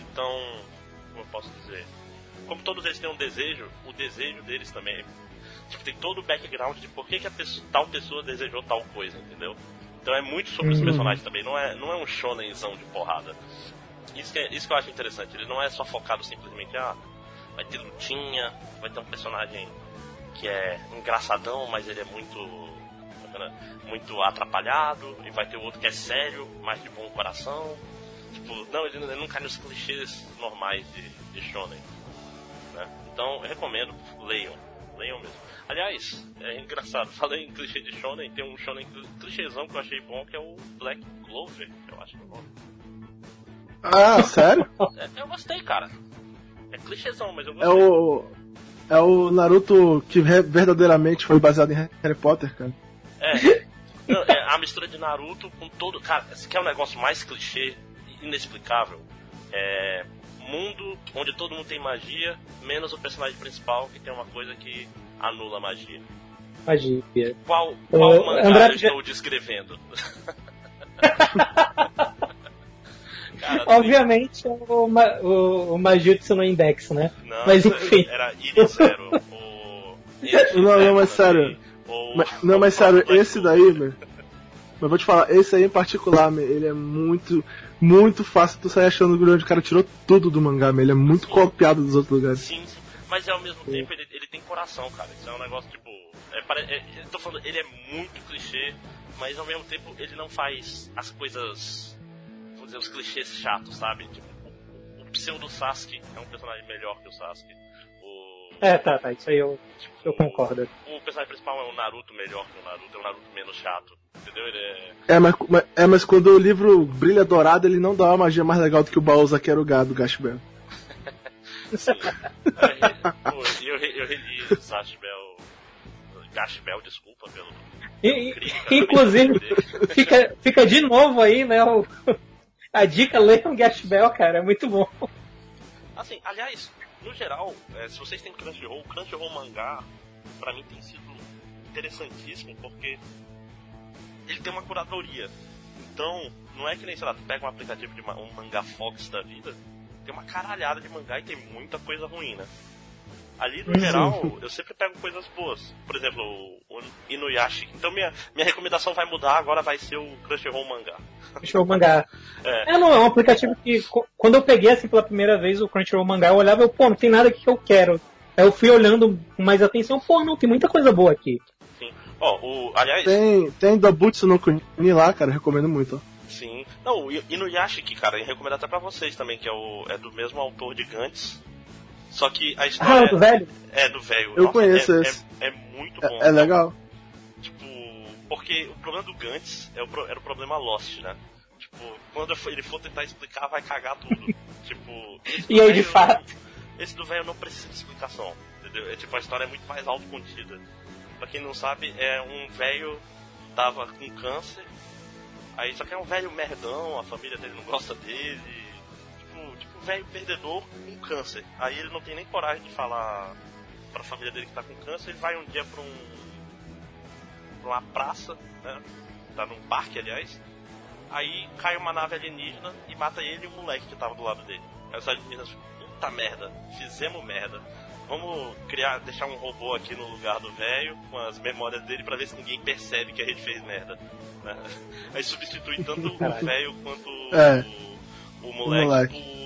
Então. Como eu posso dizer? Como todos eles têm um desejo, o desejo deles também. Tipo, tem todo o background de por que, que a pessoa, tal pessoa desejou tal coisa, entendeu? Então é muito sobre os uhum. personagens também, não é, não é um shonenzão de porrada. Isso que, é, isso que eu acho interessante, ele não é só focado simplesmente, ah, vai ter lutinha, vai ter um personagem que é engraçadão, mas ele é muito muito atrapalhado, e vai ter outro que é sério, mais de bom coração. Tipo, não, ele, ele não cai nos clichês normais de, de shonen. Né? Então, eu recomendo, leiam. Leiam mesmo. Aliás, é engraçado, falei em clichê de shonen, tem um shonen clichêzão que eu achei bom, que é o Black Clover, eu acho que é. Ah, sério? É, eu gostei, cara. É clichêzão, mas eu gostei. É o. É o Naruto que verdadeiramente foi baseado em Harry Potter, cara. É. Não, é a mistura de Naruto com todo. Cara, esse aqui é o negócio mais clichê, inexplicável. É. Mundo onde todo mundo tem magia, menos o personagem principal que tem uma coisa que anula a magia. Magia. Qual, qual uh, mangá André... eu estou descrevendo? Cara, Obviamente é o, o, o Majutsu no Index, né? Não, mas enfim. Era Iri Zero. o... Não, não, mas sério. Mas, não, mas sério, esse daí, meu. Mas vou te falar, esse aí em particular, meu, ele é muito, muito fácil tu sair achando que o cara tirou tudo do mangá, meu. Ele é muito sim. copiado dos outros lugares. Sim, sim. Mas ao mesmo tempo ele, ele tem coração, cara. Isso é um negócio tipo. É, é, eu tô falando, ele é muito clichê, mas ao mesmo tempo ele não faz as coisas vamos dizer, os clichês chatos, sabe? Tipo, o, o pseudo Sasuke é um personagem melhor que o Sasuke. O... É, tá, tá, isso aí eu, tipo, eu concordo. O, o, personagem principal é um Naruto melhor que o Naruto, é um Naruto menos chato. Entendeu? Ele é... É mas, mas, é, mas quando o livro brilha dourado, ele não dá uma magia mais legal do que o Baúza que era o gado, Gash Bell. Sim. eu, eu, eu reli o Sash Bell. Gash Bell, desculpa pelo. E, inclusive, fica, fica de novo aí, né? O, a dica, leiam Gash Bell, cara, é muito bom. Assim, aliás, no geral, é, se vocês têm Crunchyroll, Crunchyroll mangá, pra mim tem sido interessantíssimo, porque ele tem uma curadoria. Então, não é que nem, sei lá, tu pega um aplicativo de um mangá Fox da vida, tem uma caralhada de mangá e tem muita coisa ruim, né? Ali, no geral, eu sempre pego coisas boas. Por exemplo, o Inuyasha. Então minha, minha recomendação vai mudar, agora vai ser o Crunchyroll Mangá. Crunchyroll Mangá. É. é, não, é um aplicativo que, quando eu peguei assim pela primeira vez o Crunchyroll Mangá, eu olhava e, pô, não tem nada que eu quero. Aí eu fui olhando com mais atenção, pô, não, tem muita coisa boa aqui. Sim. Ó, oh, o, aliás... Tem, tem Dobutsu no Kuni lá, cara, recomendo muito, ó. Sim. Não, o Inuyasha, cara, eu recomendo até pra vocês também, que é, o, é do mesmo autor de Gantz. Só que a história. Ah, do velho? É, do velho. Eu Nossa, conheço é, esse. É, é muito bom. É, é, legal. Tipo, porque o problema do Gantz é o, era o problema Lost, né? Tipo, quando ele for tentar explicar, vai cagar tudo. tipo. E aí, de fato? Esse do velho não precisa de explicação, entendeu? É tipo, a história é muito mais autocontida. Pra quem não sabe, é um velho tava com câncer. Aí só que é um velho merdão, a família dele não gosta dele velho perdedor com câncer. Aí ele não tem nem coragem de falar pra família dele que tá com câncer. Ele vai um dia pra um. pra uma praça, né? Tá num parque, aliás. Aí cai uma nave alienígena e mata ele e o moleque que tava do lado dele. Aí os alienígenas, puta merda, fizemos merda. Vamos criar, deixar um robô aqui no lugar do velho, com as memórias dele, para ver se ninguém percebe que a gente fez merda. Né? Aí substitui tanto o velho quanto é, o, o moleque, o moleque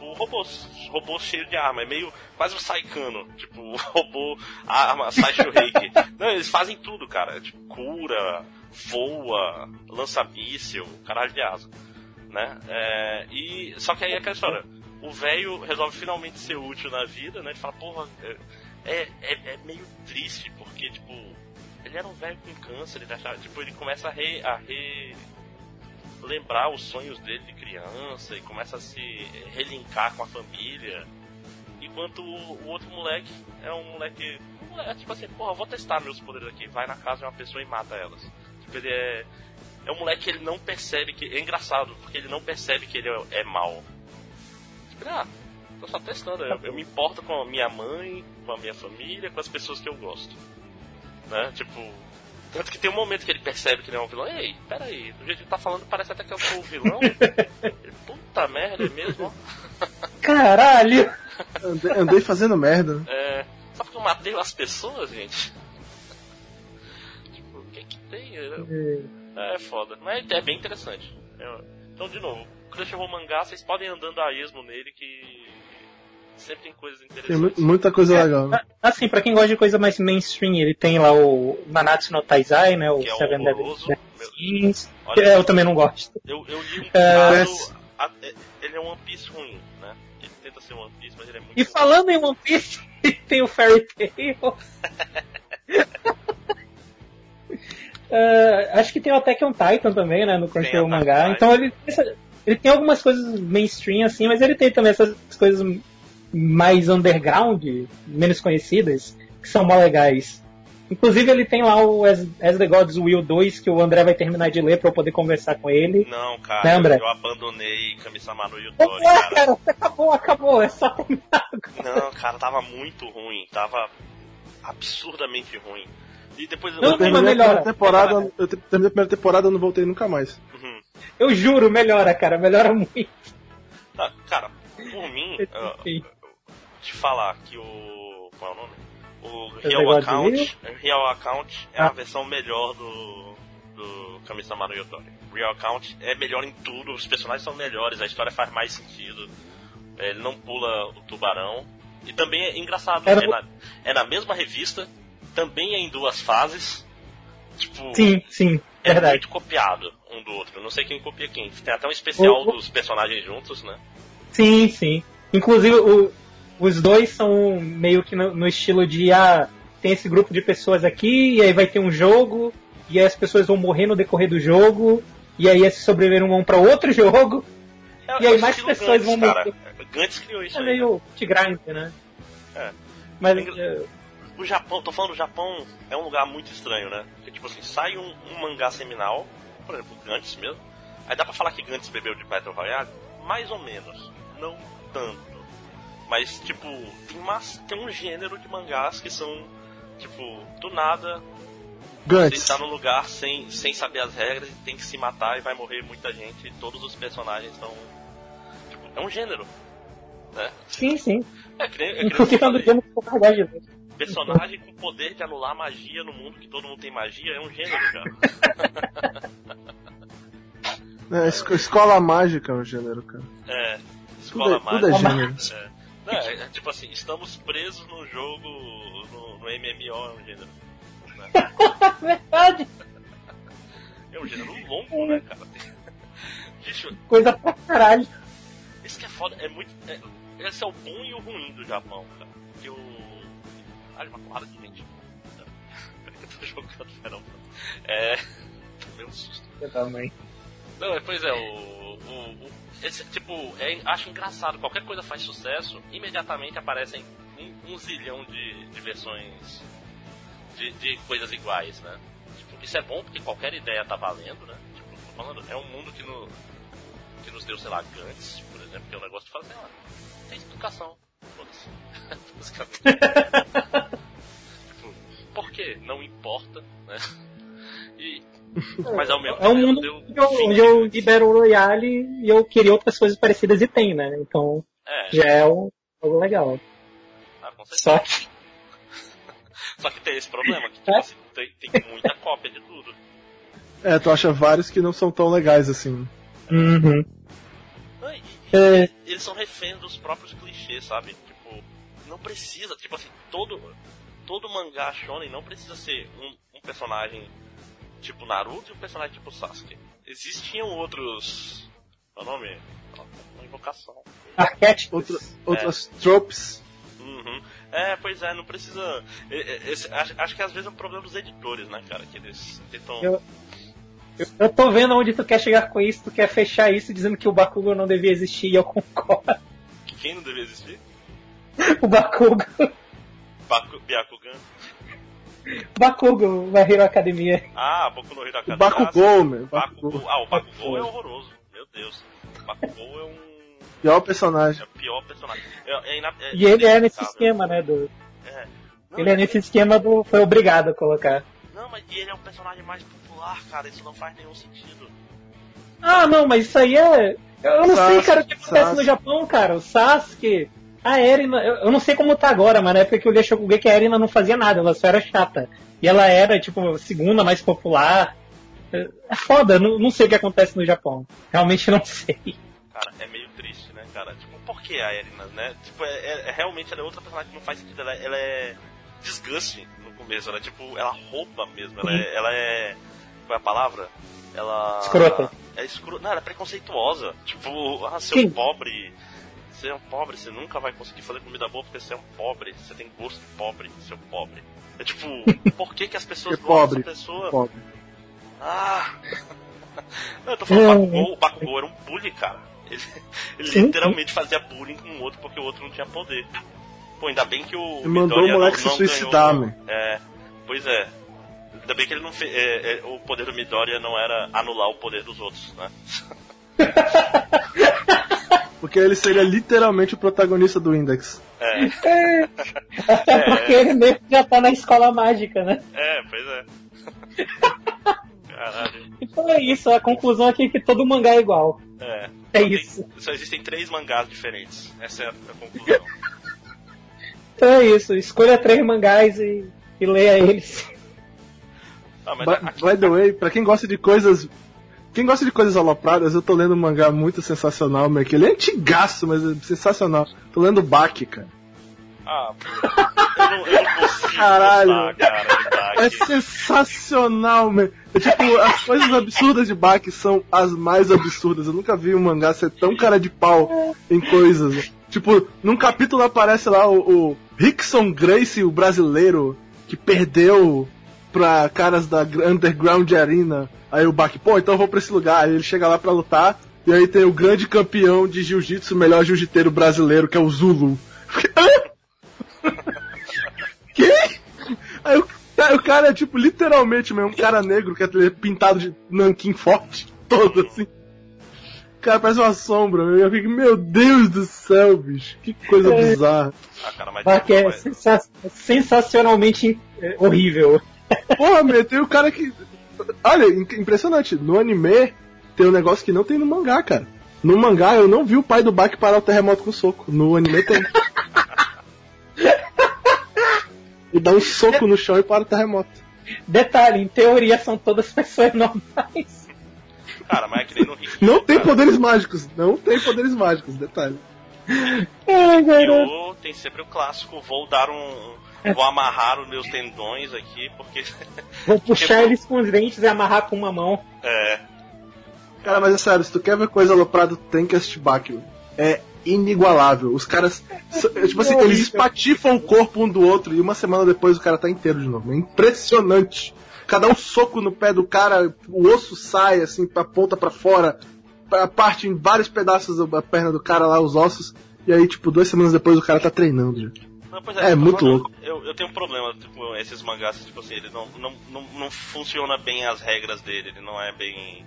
por robôs. Robôs cheios de arma. É meio quase um Saikano. Tipo, robô, arma, Saisho Reiki. Não, eles fazem tudo, cara. Tipo, cura, voa, lança míssil, caralho de asa. Né? É, e, só que aí é aquela história. O velho resolve finalmente ser útil na vida, né? Ele fala, porra, é, é, é meio triste, porque, tipo, ele era um velho com câncer, ele achava, tipo, ele começa a, re, a re, lembrar os sonhos dele de criança e começa a se relinkar com a família. Enquanto o, outro moleque é um moleque. É tipo assim, porra, vou testar meus poderes aqui, vai na casa de uma pessoa e mata elas. Tipo, ele é. É um moleque que ele não percebe que. É engraçado, porque ele não percebe que ele é, é mal. Tipo, ah, tô só testando. Eu, eu me importo com a minha mãe, com a minha família, com as pessoas que eu gosto. Né? Tipo, tanto que tem um momento que ele percebe que ele é um vilão. Ei, peraí, do jeito que ele tá falando, parece até que eu sou o vilão. ele, Puta merda, é mesmo? Caralho! Andei, andei, fazendo merda. É. Só porque eu matei as pessoas, gente. tipo, o que que tem? É, é foda. Mas é bem interessante. É, então, de novo, Crunchyroll mangá, vocês podem andando a esmo nele que sempre tem coisas interessantes. Tem muita coisa é, legal. Assim, pra quem gosta de coisa mais mainstream, ele tem lá o Nanatsu no Taizai, né? O que é Seven Deadly Sins. Eu também não gosto. Eu, eu li um é, é... ele é um One Piece ruim, né? Ele tenta ser One Piece, mas ele é muito E ruim. falando em One Piece, tem o Fairy Tail. Uh, acho que tem o Attack on Titan também, né? No Crunchyroll Mangá. Então ele, ele tem algumas coisas mainstream assim, mas ele tem também essas coisas mais underground, menos conhecidas, que são mó legais. Inclusive ele tem lá o As, As the Gods Will 2, que o André vai terminar de ler pra eu poder conversar com ele. Não, cara, né, André? eu abandonei Kami-sama no YouTube. Ué, cara. cara, acabou, acabou, é só terminar. Não, cara, tava muito ruim, tava absurdamente ruim. E depois eu, eu terminei a primeira temporada, eu terminei a primeira temporada e não voltei nunca mais. Uhum. Eu juro, melhora, cara, melhora muito. Tá, cara, por mim, uh, te falar que o. Qual é o nome? O Real Account, Real Account é ah. a versão melhor do, do Kami-sama no Yotori. Real Account é melhor em tudo, os personagens são melhores, a história faz mais sentido. Ele não pula o tubarão. E também é engraçado, é na, é na mesma revista, também é em duas fases. Tipo, sim, sim, é verdade. muito copiado um do outro. não sei quem copia quem. Tem até um especial o, dos personagens juntos, né? Sim, sim. Inclusive, o, os dois são meio que no, no, estilo de ah, tem esse grupo de pessoas aqui, e aí vai ter um jogo, e aí as pessoas vão morrer no decorrer do jogo, e aí esses sobreviveram vão para outro jogo, é, e aí mais pessoas Gantz, vão morrer. Gantz criou isso. É meio grind, né? É. Mas. É, o Japão, tô falando do Japão, é um lugar muito estranho, né? Porque, tipo assim, sai um, um mangá seminal, por exemplo, Gantz mesmo. Aí dá pra falar que Gantz bebeu de Battle Royale? Mais ou menos. Não tanto. Mas, tipo, tem, uma, tem um gênero de mangás que são, tipo, do nada. Gantz. Você tá no lugar sem, sem saber as regras e tem que se matar e vai morrer muita gente e todos os personagens estão. Tipo, é um gênero. Né? Sim, sim. É que nem, é que Inclusive, tá no tempo que personagem com poder de anular magia no mundo que todo mundo tem magia é um gênero, cara. É, escola mágica é um gênero, cara. É, escola tudo mágica. Tudo é gênero. É. Não, é, é, tipo assim, estamos presos no jogo, no, no MMO é um gênero. Né? Verdade! É um gênero longo, né, cara? Bicho, Coisa pra caralho. Esse que é foda, é muito. É, esse é o bom e o ruim do Japão, cara. Que o uma porrada de gente. Peraí que eu tô jogando Final Fantasy. É. Tomei um susto. Eu também. Não, é, pois é, o. o, o esse, tipo, é, acho engraçado, qualquer coisa faz sucesso, imediatamente aparecem um, um zilhão de, de versões de, de, coisas iguais, né? Tipo, isso é bom porque qualquer ideia tá valendo, né? Tipo, tô falando, é um mundo que, no, que nos deu, sei lá, Gantz, por exemplo, que é um negócio de fazer, lá, tem explicação. Foda-se. Basicamente. por quê? Não importa, né? E, mas ao mesmo é um mundo eu, onde eu libero o Royale e eu queria outras coisas parecidas e tem, né? Então é. já é um jogo legal. Ah, Só que... Só que tem esse problema, que tipo, é? assim, tem, tem muita cópia de tudo. É, tu acha vários que não são tão legais assim. Uhum. e, e, é. Eles são reféns dos próprios clichês, sabe? Tipo, não precisa, tipo assim, todo, todo mangá shonen não precisa ser um, um personagem tipo Naruto e um personagem tipo Sasuke. Existiam outros. Qual é o nome? Uma invocação. Arquétipos. Outra, outras é. tropes. Uhum. É, pois é, não precisa. Esse, acho, que às vezes é um problema dos editores, né, cara? Que eles tentam. Eu, eu, eu tô vendo onde tu quer chegar com isso, tu quer fechar isso dizendo que o Bakugo não devia existir e eu concordo. Quem não devia existir? o Bakugo. Baku, Byakugan. Bakugo, My Hero Academia. Ah, Boku no Hero Academia. Bakugou, meu. Bakugou. Ah, o Bakugou é horroroso. Meu Deus. O Bakugou é um... Pior personagem. É o pior personagem. É, é, é, e ele é nesse esquema, né, do... É. Não, ele é nesse esquema do... Foi obrigado a colocar. Não, mas ele é o personagem mais popular, cara. Isso não faz nenhum sentido. Ah, não, mas isso aí é... Eu não Sasuke, sei, cara, o que acontece Sasuke. no Japão, cara. O Sasuke a Erina, eu não sei como tá agora, mas na época que eu li Shokugeki, a Erina não fazia nada, ela só era chata. E ela era, tipo, segunda mais popular. É foda, não, não sei o que acontece no Japão. Realmente não sei. Cara, é meio triste, né, cara? Tipo, por que a Erina, né? Tipo, é, é, é realmente ela é outra personagem que não faz sentido. Ela, ela é desgaste no começo, ela, tipo, ela rouba mesmo. Ela é, ela é. Qual é a palavra? Ela. Escrota. É escrota. Não, ela é preconceituosa. Tipo, ah, seu Sim. pobre você é um pobre, você nunca vai conseguir fazer comida boa porque você é um pobre, você tem gosto pobre, é um pobre. É tipo, por que, que as pessoas gostam pobre, dessa pessoa? Pobre. Ah! Não, eu tô falando, Bakugou, o Bakugou era um bully, cara. Ele, ele literalmente fazia bullying com o outro porque o outro não tinha poder. Pô, ainda bem que o. Ele mandou o moleque não, se suicidar, ganhou, man. É, pois é. Ainda bem que ele não fez. É, é, o poder do Midoriya não era anular o poder dos outros, né? Porque ele seria literalmente o protagonista do Index. É, É, até É. porque ele mesmo já tá na escola mágica, né? é, pois é. Caralho. Então é isso, a conclusão aqui é que todo mangá é igual. É. É Só tem- isso. só existem três mangás diferentes. Essa é a, a conclusão. Então é isso, escolha três mangás e, e leia eles. Ah, mas By, aqui- by the way, pra quem gosta de coisas. Quem gosta de coisas alopradas, eu tô lendo um mangá muito sensacional, meu, que ele é antigaço, mas é sensacional. Tô lendo Baki, cara. Ah, eu não, eu não consigo Caralho. gostar, cara. É sensacional, meu. É tipo, as coisas absurdas de Baki são as mais absurdas. Eu nunca vi um mangá ser tão cara de pau em coisas. Tipo, num capítulo aparece lá o, o Rickson Grace, o brasileiro, que perdeu pra caras da Underground Arena. Aí o Baki, pô, então eu vou pra esse lugar. Aí ele chega lá pra lutar. E aí tem o grande campeão de jiu-jitsu, o melhor jiu-jiteiro brasileiro, que é o Zulu. que? Aí o, cara- o cara é tipo, literalmente mesmo, um cara negro que é pintado de nanquim forte, todo assim. O cara parece uma sombra, meu. eu fico, meu Deus do céu, bicho, que coisa É. bizarra. Ah, cara, mas, Baki é sensacionalmente é, horrível. Porra, meu, tem o cara que. Olha, im- impressionante, no anime tem um negócio que não tem no mangá, cara. No mangá eu não vi o pai do Baki parar o terremoto com soco. No anime tem. e dá um soco no chão e para o terremoto. Detalhe, em teoria são todas pessoas normais. Cara, mas é que nem no Rio. Não tem cara. poderes mágicos, não tem poderes mágicos, detalhe. Ai, garoto. Tem sempre o clássico, vou dar um. Vou amarrar os meus tendões aqui, porque. Vou puxar eles com os dentes e amarrar com uma mão. É. Cara, mas é sério, se tu quer ver coisa aloprada, tem que assistir Baki. mano. É inigualável. Os caras. é, Tipo assim, eles espatifam o corpo um do outro e uma semana depois o cara tá inteiro de novo. É impressionante. Cada um soco no pé do cara, o osso sai assim, pra ponta pra fora, pra parte em vários pedaços da perna do cara lá, os ossos. E aí, tipo, duas semanas depois o cara tá treinando já. Não, pois É, tô muito falando, louco. Eu, eu tenho um problema com esses mangás, tipo assim, ele não, não, não, não funciona bem as regras dele, ele não é bem.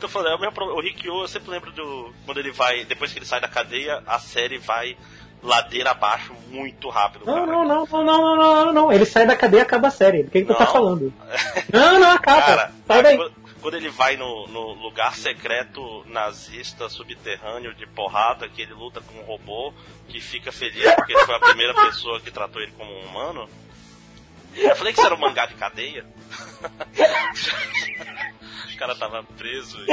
Tô falando, é o mesmo problema. O Rikyo, eu sempre lembro do. Quando ele vai. Depois que ele sai da cadeia, a série vai ladeira abaixo muito rápido. Não, cara. não, não, não, não, não, não, não, não. Ele sai da cadeia e acaba a série. O que, que tu tá falando? Não, não, acaba. Cara, sai daí. Quando- ele vai no, no lugar secreto nazista subterrâneo de porrada, que ele luta com um robô, que fica feliz porque ele foi a primeira pessoa que tratou ele como um humano. Eu falei que isso era um mangá de cadeia. o cara tava preso e.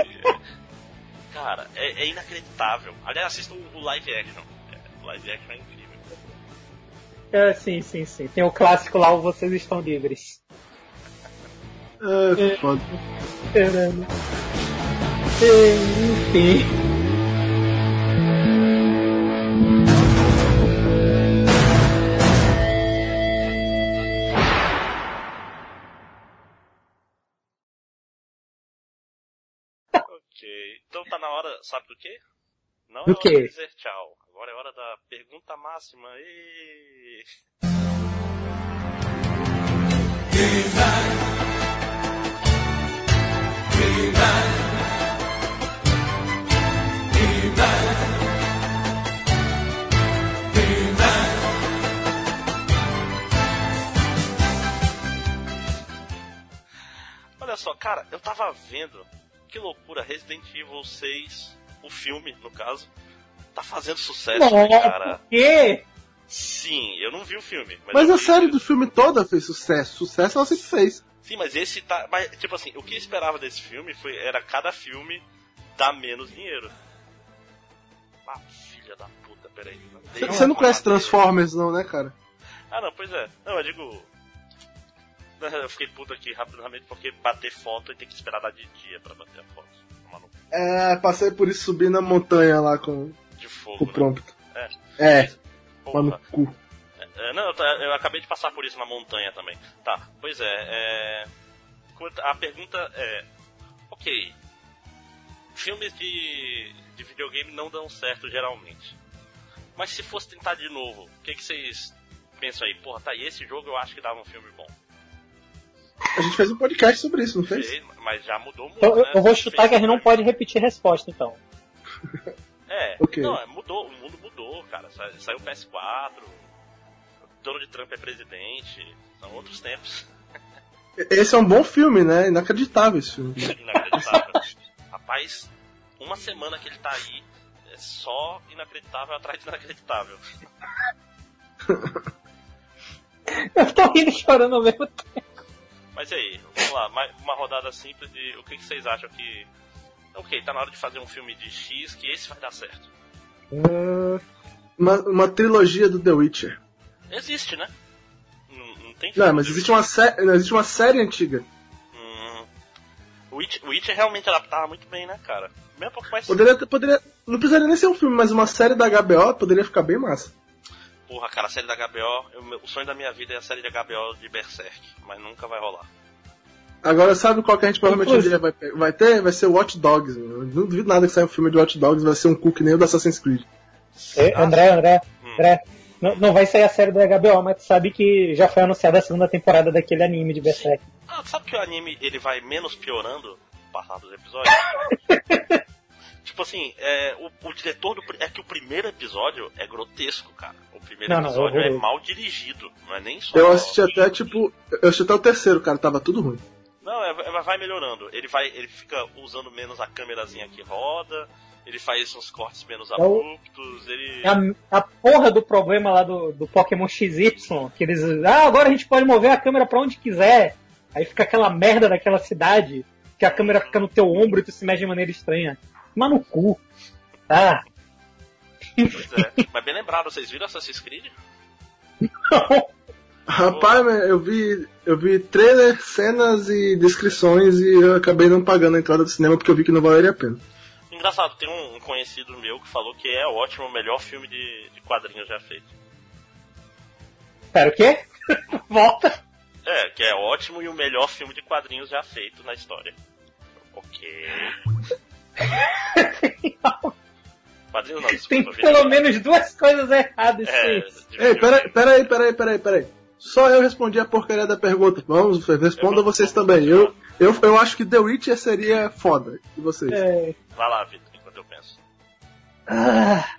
Cara, é, é inacreditável. Aliás, assistam o live action. É, o live action é incrível. É, sim, sim, sim. Tem o clássico lá, o Vocês Estão Livres. É, foda. Caramba. É, Enfim. Ok. Então tá na hora, sabe do quê? Não é Do hora quê? de dizer tchau. Agora é hora da pergunta máxima. E... Olha só, cara, eu tava vendo. Que loucura, Resident Evil 6, o filme, no caso, tá fazendo sucesso, né, cara? Nossa, que? Sim, eu não vi o filme. Mas eu a vi- série do filme toda fez sucesso. Sucesso ela sempre fez. Sim, mas esse tá. Mas, tipo assim, o que eu esperava desse filme foi era cada filme dar menos dinheiro. Ah, filha da puta, peraí. Dei Você não conhece. Transformers, não, né, cara? Ah, não, pois é. Não, eu digo. Eu fiquei puto aqui rapidamente porque bater foto e tem que esperar dar de dia pra bater a foto. Cu É, passei por isso subir na montanha lá com de fogo. o né? prompt. É. É, Porra. lá no cu. É, não, eu, acabei de passar por isso na montanha também. Tá, pois é. é... A pergunta é: ok. Filmes de, de videogame não dão certo geralmente. Mas se fosse tentar de novo, o que, que vocês pensam aí? Porra, tá aí, esse jogo eu acho que dava um filme bom. A gente fez um podcast sobre isso, não fez? Fez, mas já mudou muito. Eu, né? eu vou chutar Fez- que a gente não pode repetir resposta, então. É, Ok. não, é, mudou, o mundo mudou, cara. Sa- Saiu o PS4, Donald Trump é presidente, são outros tempos. Esse é um bom filme, né? Inacreditável esse filme. Inacreditável. Rapaz, uma semana que ele tá aí, é só inacreditável atrás de inacreditável. Eu tô rindo e chorando ao mesmo tempo. Mas e aí, vamos lá, mais uma rodada simples de o que, vocês acham que. Ok, tá na hora de fazer um filme de X que esse vai dar certo. Ah, uma, uma trilogia do The Witcher. Existe, né? Não, não tem Não, filme mas de- existe uma, sé não, existe uma série antiga. Hum, o Witcher realmente adaptava muito bem, né, cara? Mesmo um pouco mais. Poderia, ter- poderia, não precisaria nem ser um filme, mas uma série da HBO poderia ficar bem massa. Porra, cara, a série da HBO, eu- o sonho da minha vida é a série da HBO de Berserk, mas nunca vai rolar. Agora, sabe qual que a gente provavelmente um Inclusive- vai, vai ter? Vai ser Watch Dogs. meu. Eu não duvido nada que saia um filme de Watch Dogs, vai ser um cu que nem o do Assassin's Creed. É, Ah, André, André, Hum. André. Não, não vai sair a série do HBO, mas tu sabe que já foi anunciada a segunda temporada daquele anime de Berserk. Ah, sabe que o anime ele vai menos piorando no passar dos episódios? tipo assim, é, o, o diretor do. É que o primeiro episódio é grotesco, cara. O primeiro Não, não, episódio é horroroso. mal dirigido, não é nem só. Eu assisti até, tipo, eu assisti até o terceiro, cara, tava tudo ruim. Não, é, é- vai melhorando. Ele vai. Ele fica usando menos a câmerazinha que roda, ele faz uns cortes menos É o- abruptos, ele. A, a porra do problema lá do, do Pokémon XY, que eles. Ah, agora a gente pode mover a câmera pra onde quiser. Aí fica aquela merda daquela cidade, que a câmera fica no teu ombro e tu se mexe de maneira estranha. Mas no cu. Ah. Pois é. Mas bem lembrado, vocês viram Assassin's Creed? Rapaz, mas eu vi, eu vi trailer, cenas e descrições e eu acabei não pagando a entrada do cinema porque eu vi que não valeria a pena. Engraçado, tem um, conhecido meu que falou que é ótimo, o melhor filme de, de quadrinhos já feito. Pera, o quê? Volta. É, que é ótimo e o melhor filme de quadrinhos já feito na história. Ok. Quadrinhos não, Tem desculpa. pelo vida. menos duas coisas erradas, É, Ei, peraí, peraí, peraí, peraí, peraí. Só eu respondi a porcaria da pergunta. Vamos, responda vocês também. Eu, eu, eu acho que The Witcher seria foda. E vocês? É. Vai lá, Vitor, enquanto eu penso. Ah,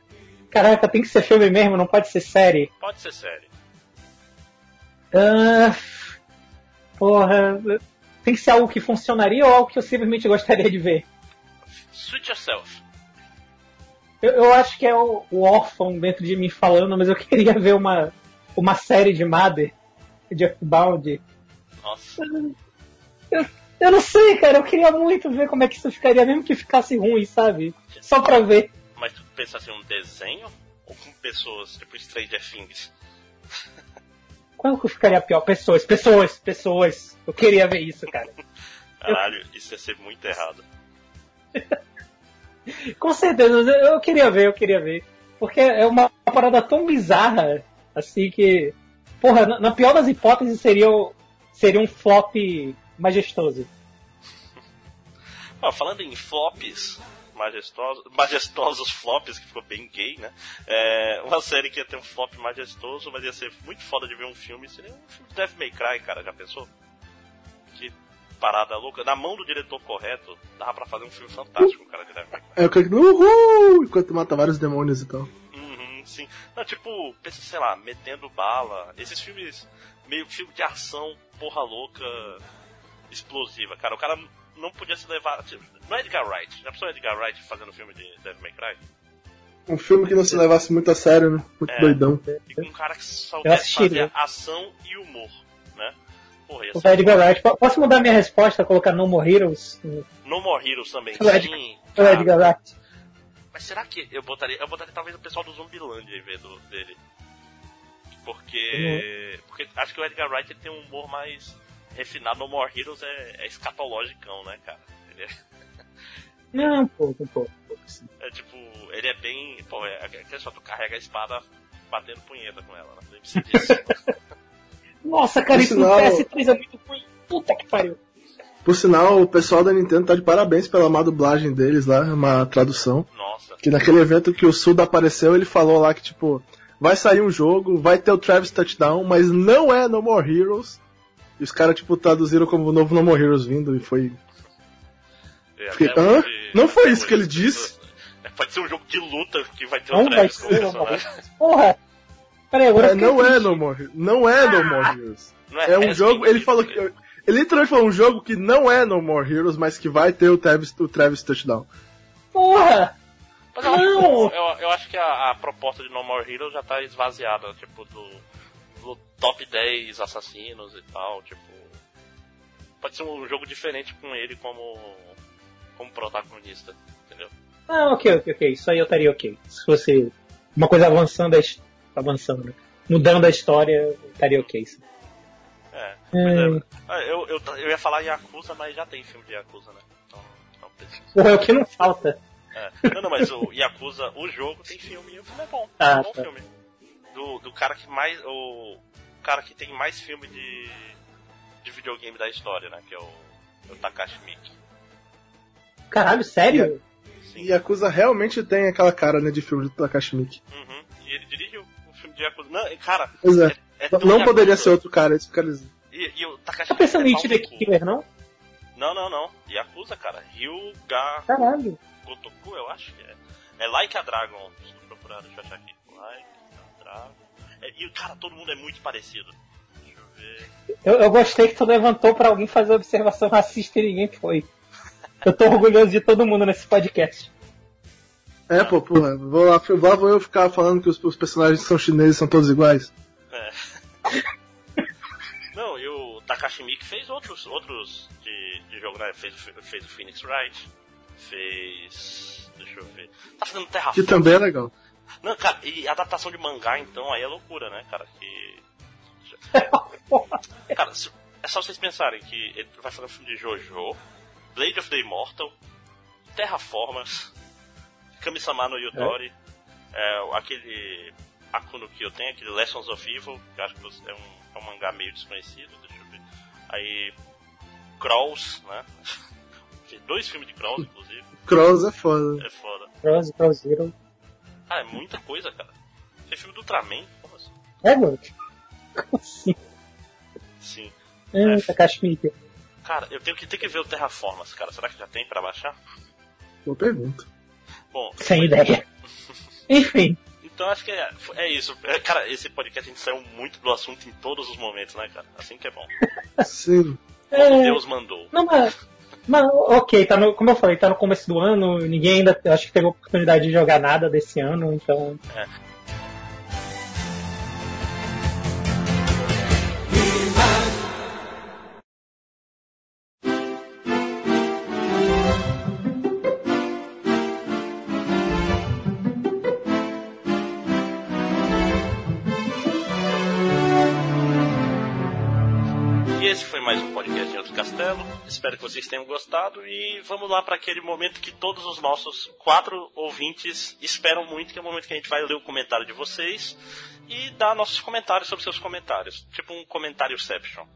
caraca, tem que ser filme mesmo, não pode ser série. Pode ser série. Ah, porra, tem que ser algo que funcionaria ou algo que eu simplesmente gostaria de ver. Switch Yourself. Eu, eu acho que é o, o órfão dentro de mim falando, mas eu queria ver uma, uma série de Mother, de Earthbound. Nossa. Eu não sei, cara, eu queria muito ver como é que isso ficaria, mesmo que ficasse ruim, sabe? Só pra ver. Mas tu pensa assim, um desenho? Ou com pessoas, tipo Stranger Things? Qual que ficaria pior? Pessoas, pessoas, pessoas. Eu queria ver isso, cara. Caralho, isso ia ser muito errado. Com certeza, eu eu queria ver, eu queria ver. Porque é uma parada tão bizarra, assim que. Porra, na, pior das hipóteses seria, o- seria um flop majestoso. Ó, falando em flops majestosos, majestosos flops, que ficou bem gay, né? É, uma série que ia ter um flop majestoso, mas ia ser muito foda de ver um filme, seria um filme de Devil May Cry, cara, já pensou? Que parada louca. Na mão do diretor correto, dava pra fazer um filme fantástico, cara, de Devil May Cry. É o que uhul! Enquanto mata vários demônios e tal. Uhum, sim. Não, tipo, pensa, sei lá, metendo bala. Esses filmes, meio filme de ação, porra louca, explosiva. Cara, o cara não podia se levar. Tipo, não é Edgar Wright. Já pensou Edgar Wright fazendo filme de Devil May Cry? Um filme que não se levasse muito a sério, né? Muito É. doidão. E com um cara que soubesse assistiria. fazer ação e humor, né? Porra, O. Edgar Wright. Po- Posso mudar minha resposta, colocar No More Heroes? No More Heroes também, O sim. O. Edgar Wright. Mas será que eu botaria. Eu botaria talvez o pessoal do Zumbilândia em vez do, dele. Porque. Porque acho que o Edgar Wright ele tem um humor mais refinado. No More Heroes é, é escatologicão, né, cara? Ele é, Não, um pouco, um pouco. um pouco, sim. é tipo. Ele é bem. Pô, é aquele só tu carrega a espada batendo punheta com ela, né? Disso. Nossa, cara, isso no sinal- PS3 é muito ruim. Puta que pariu. Por sinal, o pessoal da Nintendo tá de parabéns pela má dublagem deles lá, uma tradução. Nossa. Que naquele evento que o Suda apareceu, ele falou lá que, tipo, vai sair um jogo, vai ter o Travis Touchdown, mas não é No More Heroes. E os caras, tipo, traduziram como novo No More Heroes vindo e foi. É, Fiquei, até hã? hoje- Não foi isso que ele disse? é, Pode ser um jogo de luta que vai ter Não um Travis como personagem. Porra! Peraí, agora É, eu fiquei não é. No More Heroes. Não é No More Heroes. Não É um Resident jogo. Ele falou que. Ele literalmente falou um jogo que não é No More Heroes, mas que vai ter o Travis, o Travis Touchdown. Porra! Mas eu acho, Não! eu, eu acho que a, a proposta de No More Heroes já tá esvaziada, tipo, do top 10 assassinos e tal, tipo. Pode ser um jogo diferente com ele como, como protagonista, entendeu? Ah, ok, ok, ok. Isso aí eu estaria ok. Se fosse uma coisa avançando, avançando, mudando a história, eu estaria ok. sim. É. É. É. Ah, Eu, eu, eu ia falar Yakuza, mas já tem filme de Yakuza, né? Então não precisa. É o que não falta. É. Não, não, mas o Yakuza, o jogo tem filme e o filme é bom. Ah, é um bom tá. filme. Do, do cara que mais. O cara que tem mais filme de, de videogame da história, né? Que é o, o Takashi Miike. Caralho, sério? Sim. E Yakuza realmente tem aquela cara, né, de filme do Takashi Miike. Uhum. E ele dirige o, o filme de Yakuza. Não, cara, Pois é. é tão Não Yakuza. poderia ser outro cara, esse cara. E, e o Takashi Tá pensando Miike em é Tira. Killer, não? Não, não, não. Yakuza, cara. Ryuga Caralho. Gotoku, eu acho que é. É Like a Dragon. Deixa eu procurar, deixa eu achar aqui. E, cara, todo mundo é muito parecido. Deixa eu ver. Eu, eu gostei que tu levantou pra alguém fazer observação racista e ninguém foi. Eu tô orgulhoso de todo mundo nesse podcast. É, pô, porra, vou lá, lá vou eu ficar falando que os, os personagens que são chineses são todos iguais. É. Não, e o Takashi Miike fez outros, outros de, de jogo, né? Fez, o- fez o Phoenix Wright, fez. Deixa eu ver. Tá fazendo Que Terraform. também é legal. Não, cara, e adaptação de mangá, então, aí é loucura, né, cara? Que. Cara, se- é só vocês pensarem que ele vai fazer um filme de Jojo, Blade of the Immortal, Terraformers, Kami-sama no Yutori, é, aquele Akuno que eu tenho, aquele Lessons of Evil, que eu acho que é um, é um mangá meio desconhecido, deixa eu ver. Aí, Crawls, né? Tem Dois filmes de Crawls, inclusive, Cross é foda. é foda. Cross, Cross Zero. Ah, é muita coisa, cara. Tem filme do Ultraman, como assim? É, mano? Como assim? Sim. É, Takashi Miike. Cara, eu tenho que, tenho que ver o Terraformas, cara. Será que já tem pra baixar? Boa pergunta. Bom, Sem ideia. Enfim. então acho que é, é isso. É, Cara, esse podcast a gente saiu muito do assunto em todos os momentos, né, cara? Assim que é bom. Sim. Como É, Deus mandou. Não, mas, mas ok, tá no, como eu falei, tá no começo do ano, ninguém ainda acho que teve oportunidade de jogar nada desse ano, então. E esse foi mais um podcast Castelo. Espero que vocês tenham gostado e vamos lá para aquele momento que todos os nossos quatro ouvintes esperam muito, que é o momento que a gente vai ler o comentário de vocês e dar nossos comentários sobre seus comentários, tipo um comentárioception.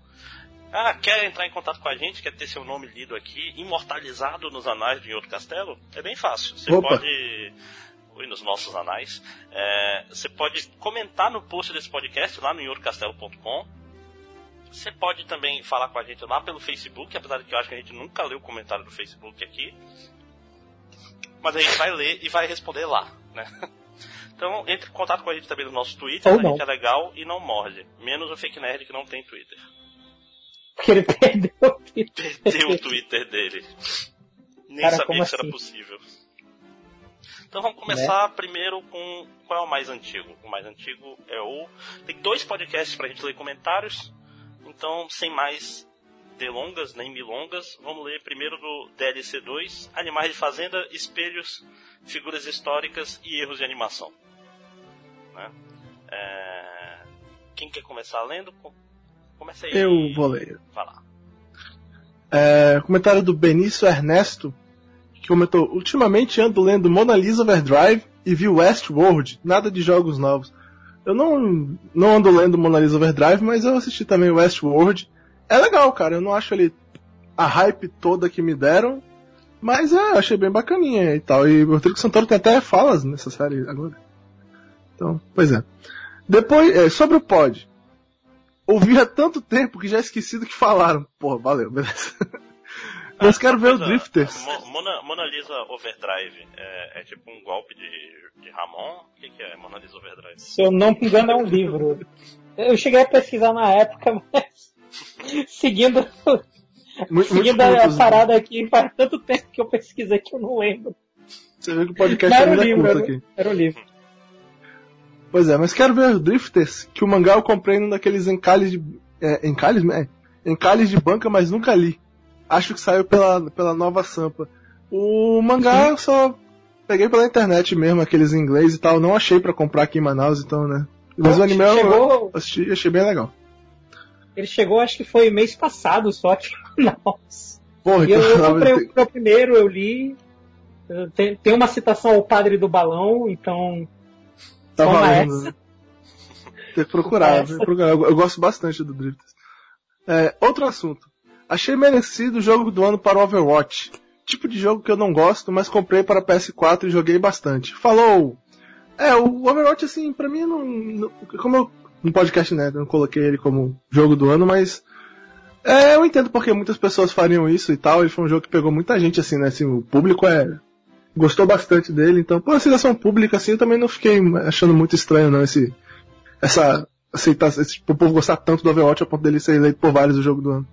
Ah, quer entrar em contato com a gente, quer ter seu nome lido aqui, imortalizado nos anais de Outro Castelo? É bem fácil. Você Opa. pode Oi, nos nossos anais. É, você pode comentar no post desse podcast lá no inhorcastelo.com. Você pode também falar com a gente lá pelo Facebook, apesar de que eu acho que a gente nunca leu o comentário do Facebook aqui. Mas a gente vai ler e vai responder lá, né? Então, entre em contato com a gente também no nosso Twitter, Ou a gente é legal e não morde. Menos o Fake Nerd que não tem Twitter. Porque ele perdeu o Twitter. Perdeu o Twitter dele. Nem Cara, sabia que isso era assim? possível. Então vamos começar primeiro com qual é o mais antigo. O mais antigo é o. Tem dois podcasts pra gente ler comentários. Então, sem mais delongas, nem milongas, vamos ler primeiro do DLC 2, Animais de Fazenda, Espelhos, Figuras Históricas e Erros de Animação. Né? É, Quem quer começar lendo? Com- Começa aí. Eu vou ler. Vai lá. É, comentário do Benício Ernesto, que comentou: Ultimamente ando lendo Mona Lisa Overdrive e vi Westworld, nada de jogos novos. Eu não, não ando lendo Mona Lisa Overdrive, mas eu assisti também Westworld. É legal, cara, eu não acho ele a hype toda que me deram, mas é, achei bem bacaninha e tal. E o Rodrigo Santoro tem até falas nessa série agora. Então, pois é. Depois, é, sobre o pod. Ouvi há tanto tempo que já esqueci do que falaram. Porra, valeu, beleza. Mas quero ver o Drifters. Mona, Mona Lisa Overdrive é, é, tipo um golpe de, de Ramon? O que, que é Mona Lisa Overdrive? Se eu não me engano, é um livro. Eu cheguei a pesquisar na época, mas seguindo, muito, seguindo a, a parada aqui, faz tanto tempo que eu pesquisei que eu não lembro. Você vê que o podcast não, era um livro, era, aqui. Era um livro. Pois é, mas quero ver o Drifters, que o mangá eu comprei num daqueles encalhes de. É, encalhes? É, encalhes de banca, mas nunca li. Acho que saiu pela, pela nova Sampa. O mangá eu só peguei pela internet mesmo, aqueles em inglês e tal. Não achei para comprar aqui em Manaus, então, né? Mas o anime chegou... eu assisti achei bem legal. Ele chegou, acho que foi mês passado só aqui em Manaus. Porra, e então, eu, eu comprei o primeiro, eu li. Tem, tem uma citação ao padre do balão, então. Tá valendo. Essa. Tem que procurar, tem que procurar. Eu, eu, gosto bastante do Drifters. É, outro assunto. Achei merecido o jogo do ano para o Overwatch. Tipo de jogo que eu não gosto, mas comprei para PS4 e joguei bastante. Falou! É, o Overwatch, assim, pra mim não. não como eu. No podcast, né? Eu não coloquei ele como jogo do ano, mas. É, eu entendo porque muitas pessoas fariam isso e tal. Ele foi um jogo que pegou muita gente, assim, né? Assim, o público é. Gostou bastante dele, então, por aceitação pública, assim, eu também não fiquei achando muito estranho, não, esse. Essa. Aceitar, esse, o povo gostar tanto do Overwatch a ponto dele ser eleito por vários do jogo do ano.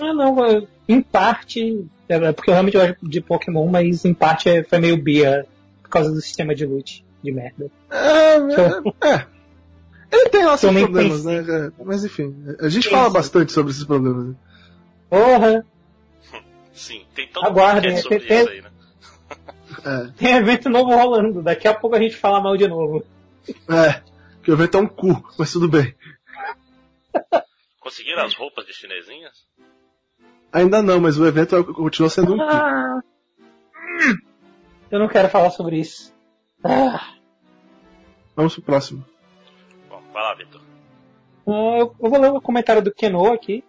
Ah, não, em parte, é porque eu realmente gosto de Pokémon, mas em parte é, foi meio bia por causa do sistema de loot de merda. É, é, é. Ele tem nossos problemas, né? É, mas enfim, a gente fala bastante sobre esses problemas. Né? Porra! Sim, tem todo Aguardem, um sobre tem, isso aí, né? É. Tem evento novo rolando, daqui a pouco a gente fala mal de novo. É, que o evento é um cu, mas tudo bem. Conseguiram as roupas de chinesinhas? Ainda não, mas o evento continua sendo um ah, Eu não quero falar sobre isso. Ah. Vamos pro próximo. Bom, vai lá, Vitor. Uh, eu, vou ler o comentário do Keno aqui.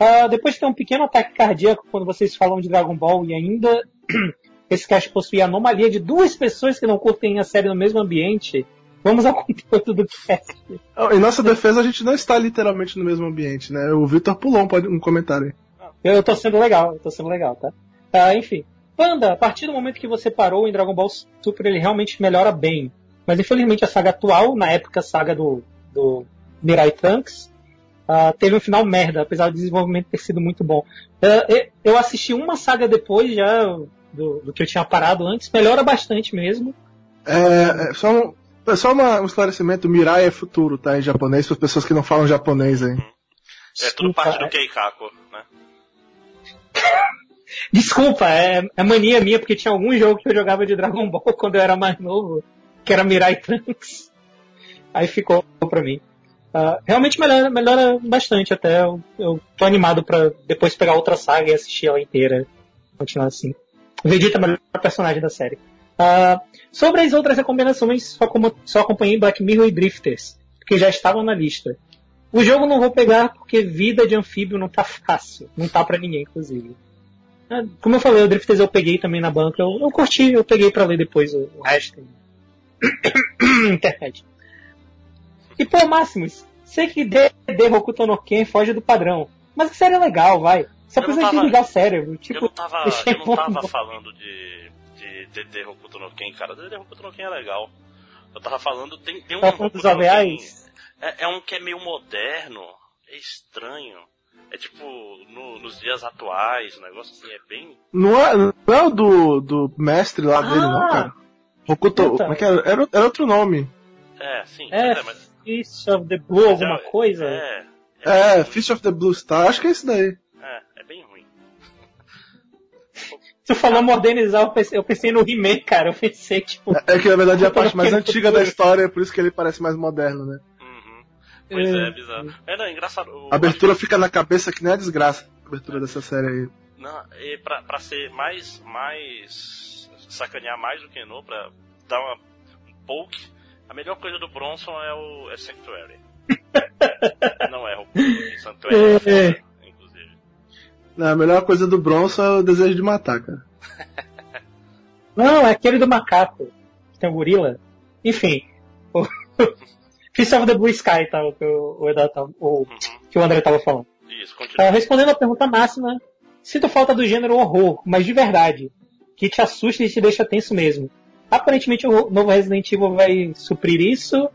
Uh, depois de ter um pequeno ataque cardíaco quando vocês falam de Dragon Ball e ainda esse cast possui a anomalia de duas pessoas que não curtem a série no mesmo ambiente, vamos ao conteúdo do cast. Em nossa defesa, a gente não está literalmente no mesmo ambiente, né? O Vitor pulou um, um comentário aí. Eu, eu tô sendo legal, eu tô sendo legal, tá? Uh, enfim. Panda, a partir do momento que você parou em Dragon Ball Super, ele realmente melhora bem. Mas infelizmente a saga atual, na época a saga do, do Mirai Trunks, uh, teve um final merda, apesar do desenvolvimento ter sido muito bom. Uh, eu assisti uma saga depois já do, do, que eu tinha parado antes, melhora bastante mesmo. É, é só, um, é só uma, um esclarecimento, Mirai é futuro, tá? Em japonês, para as pessoas que não falam japonês aí. É tudo parte do Keikaku, né? Desculpa, é, é, mania minha, porque tinha algum jogo que eu jogava de Dragon Ball quando eu era mais novo, que era Mirai Trunks. Aí ficou pra mim. Uh, realmente melhora, melhora bastante até. Eu, eu tô animado pra depois pegar outra saga e assistir ela inteira. Continuar assim. Vegeta é o melhor personagem da série. Uh, sobre as outras recomendações, só, como, só acompanhei Black Mirror e Drifters, que já estavam na lista. O jogo não vou pegar porque vida de anfíbio não tá fácil. Não tá pra ninguém, inclusive. É, como eu falei, o Drifters eu peguei também na banca. Eu, eu curti, eu peguei pra ler depois o, o resto. Internet. E pô, Máximos, sei que DD Hokuto no Ken foge do padrão. Mas a série é legal, vai. Só precisa tava, desligar o cérebro. Tipo, eu não tava, eu não tava falando de, de DD Hokuto no Ken, cara. DD Hokuto no Ken é legal. Eu tava falando, tem, tem um. Tá falando dos OVAs? É, é, um que é meio moderno, é estranho. É tipo, no, nos dias atuais, o negócio assim, é bem. Não é, não é o do, do mestre lá ah, dele, não, cara. Hokuto, como é que era? Era, era outro nome. É, sim. É, é mas... Fist of the Blue, alguma é, coisa? É. É, é Fist of the Blue Star, acho que é isso daí. Tu falou modernizar, eu pensei, eu pensei no He-Man, cara. Eu pensei, tipo. É, é que na verdade é a parte mais antiga da história, é por isso que ele parece mais moderno, né? Pois é, é bizarro. É, não, é engraçado. A abertura fica na cabeça que nem a desgraça. A abertura dessa série aí. Não, e pra, pra ser mais, mais. sacanear mais do que no, pra dar uma, um poke, a melhor coisa do Bronson é o é Sanctuary. não é o Sanctuary é, é a melhor coisa do Bronson é o desejo de matar, cara. Não, é aquele do macaco. Tem o um gorila. Enfim. O... Fist of the Blue Sky, tá? O que o, o, o, uhum. que o André tava falando. Isso, continua. Uh, respondendo a pergunta máxima, sinto falta do gênero horror, mas de verdade. Que te assusta e te deixa tenso mesmo. Aparentemente o novo Resident Evil vai suprir isso.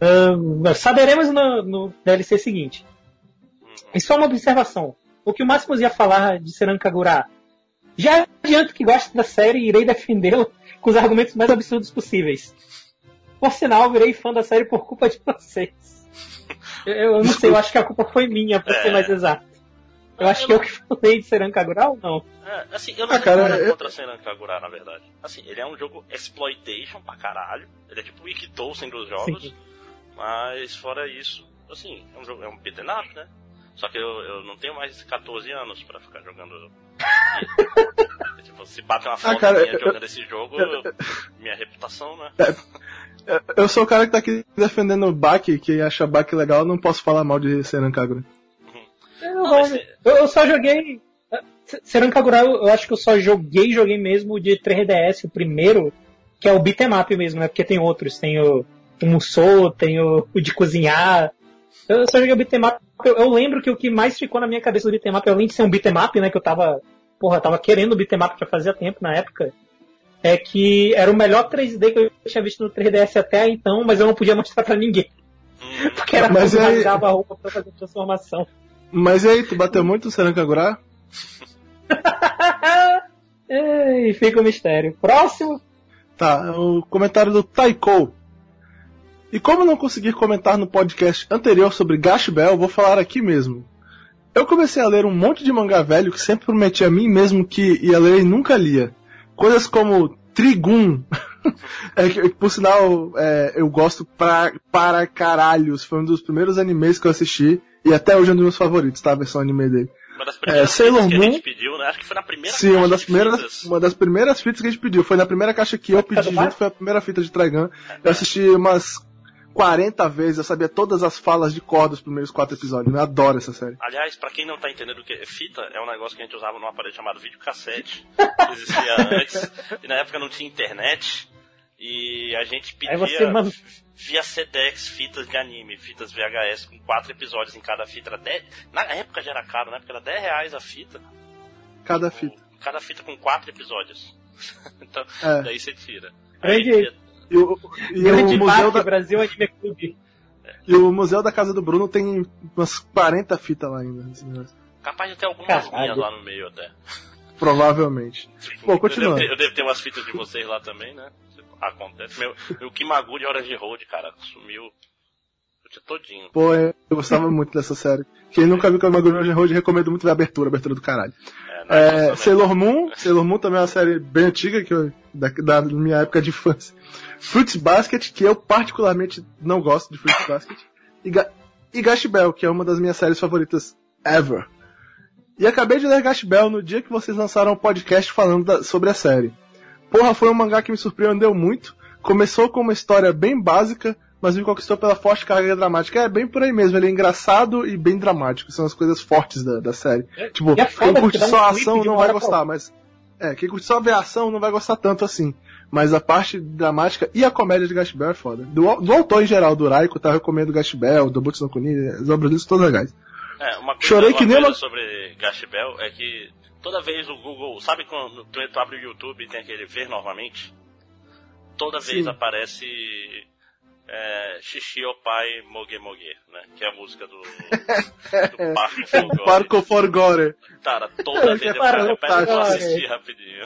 Uh, saberemos no, no DLC seguinte. Uhum. E só uma observação. O que o Máximo ia falar de Seran Kagura? Já adianto que gosto da série e irei defendê-la com os argumentos mais absurdos possíveis. Por sinal, virei fã da série por culpa de vocês. Eu, eu não sei, eu acho que a culpa foi minha, pra é. ser mais exato. Eu acho que eu que falei de Seran Kagura ou não? É, assim, eu não ah, cara, nada eu... contra Seran Kagura, na verdade. Assim, ele é um jogo exploitation pra caralho. Ele é tipo o Ikitosen dos jogos. Sim. Mas fora isso, assim, é um jogo, é um beat'em up, né? Só que eu, eu não tenho mais 14 anos pra ficar jogando. tipo, se bate uma ah, foto ah, cara, minha jogando eu, esse jogo, eu, minha reputação, né? É, eu sou o cara que tá aqui defendendo o Baki, que acha Baki legal, não posso falar mal de Seran Kagura. Uhum. Eu, eu, só joguei. Seran Kagura, eu acho que eu só joguei, joguei mesmo de 3DS, o primeiro, que é o beat'em up mesmo, né? Porque tem outros, tem o, o Musou, tem o, o de cozinhar, eu só joguei o beat'em up. Eu, eu, lembro que o que mais ficou na minha cabeça do beat'em up, além de ser um beat'em up, né, que eu tava, porra, tava querendo o beat'em up já fazia tempo na época, é que era o melhor 3D que eu tinha visto no 3DS até então, mas eu não podia mostrar pra ninguém. Hum. Porque era mas aí... rasgava a roupa pra fazer transformação. Mas e aí, tu bateu muito o Serancagurá? e fica o mistério. Próximo. Tá, o comentário do Taiko. E como não conseguir comentar no podcast anterior sobre Gash Bell, vou falar aqui mesmo. Eu comecei a ler um monte de mangá velho que sempre prometi a mim mesmo que ia ler e nunca lia. Coisas como Trigun. é, que, por sinal, é, eu gosto pra, para caralhos. Foi um dos primeiros animes que eu assisti. E até hoje é um dos meus favoritos, tá? A versão anime dele. Uma das primeiras é, Sailor Moon, que a gente pediu, né? Acho que foi na primeira Sim, uma das primeiras, uma das primeiras fitas que a gente pediu. Foi na primeira caixa que eu pedi junto, foi a primeira fita de Trigun. Eu assisti umas 40 vezes, eu sabia todas as falas de cor dos primeiros quatro episódios. Eu adoro essa série. Aliás, para quem não tá entendendo o que é fita, é um negócio que a gente usava num aparelho chamado videocassete, que existia antes, e na época não tinha internet, e a gente pedia você, via Sedex fitas de anime, fitas VHS com quatro episódios em cada fita. Era 10, na época já era caro, né? Porque era 10 reais a fita. Cada fita. Cada fita com quatro episódios. então, é. daí você tira. Aí, e o, e o Museu da... Brasil Anime Clube. E o Museu da Casa do Bruno tem umas 40 fitas lá ainda. Capaz de ter algumas Caralho. minhas lá no meio até. Provavelmente. Tipo, Bom, continuando. Eu, eu devo, ter umas fitas de vocês lá também, né? Acontece. Meu, meu Kimagu de Horas de Road, cara, sumiu todinho. Pô, eu gostava muito dessa série. Quem nunca viu de Horas de Road, recomendo muito ver a abertura, a abertura do caralho. É, é Sailor Moon, Sailor Moon também é uma série bem antiga, que eu, da, da minha época de infância. Fruits Basket, que eu particularmente não gosto de Fruits Basket, e, Ga e Gash Bell, que é uma das minhas séries favoritas ever. E acabei de ler Gash Bell no dia que vocês lançaram o um podcast falando da, sobre a série. Porra, foi um mangá que me surpreendeu muito. Começou com uma história bem básica, mas me conquistou pela forte carga dramática. É bem por aí mesmo, ele é engraçado e bem dramático. São as coisas fortes da, da série. É, tipo, é quem curte só a ação não vai gostar, mas. É, quem curte só ver a ação não vai gostar tanto assim. Mas a parte dramática e a comédia de Gash Bell é foda. Do, do autor em geral, do Raiko, tá? Eu recomendo Gash Bell, do Butsu no Kuni, as obras deles todas legais. É, uma coisa, Chorei uma que nem uma... sobre Gash Bell é que toda vez o Google, sabe quando tu, tu abre o YouTube e tem aquele ver novamente? Toda vez Sim. aparece é, Xixi o Pai Mogue Mogue, né? Que é a música do, do Parco Forgore. Parco Forgore. Cara, toda vez eu, eu, eu, eu assistir rapidinho.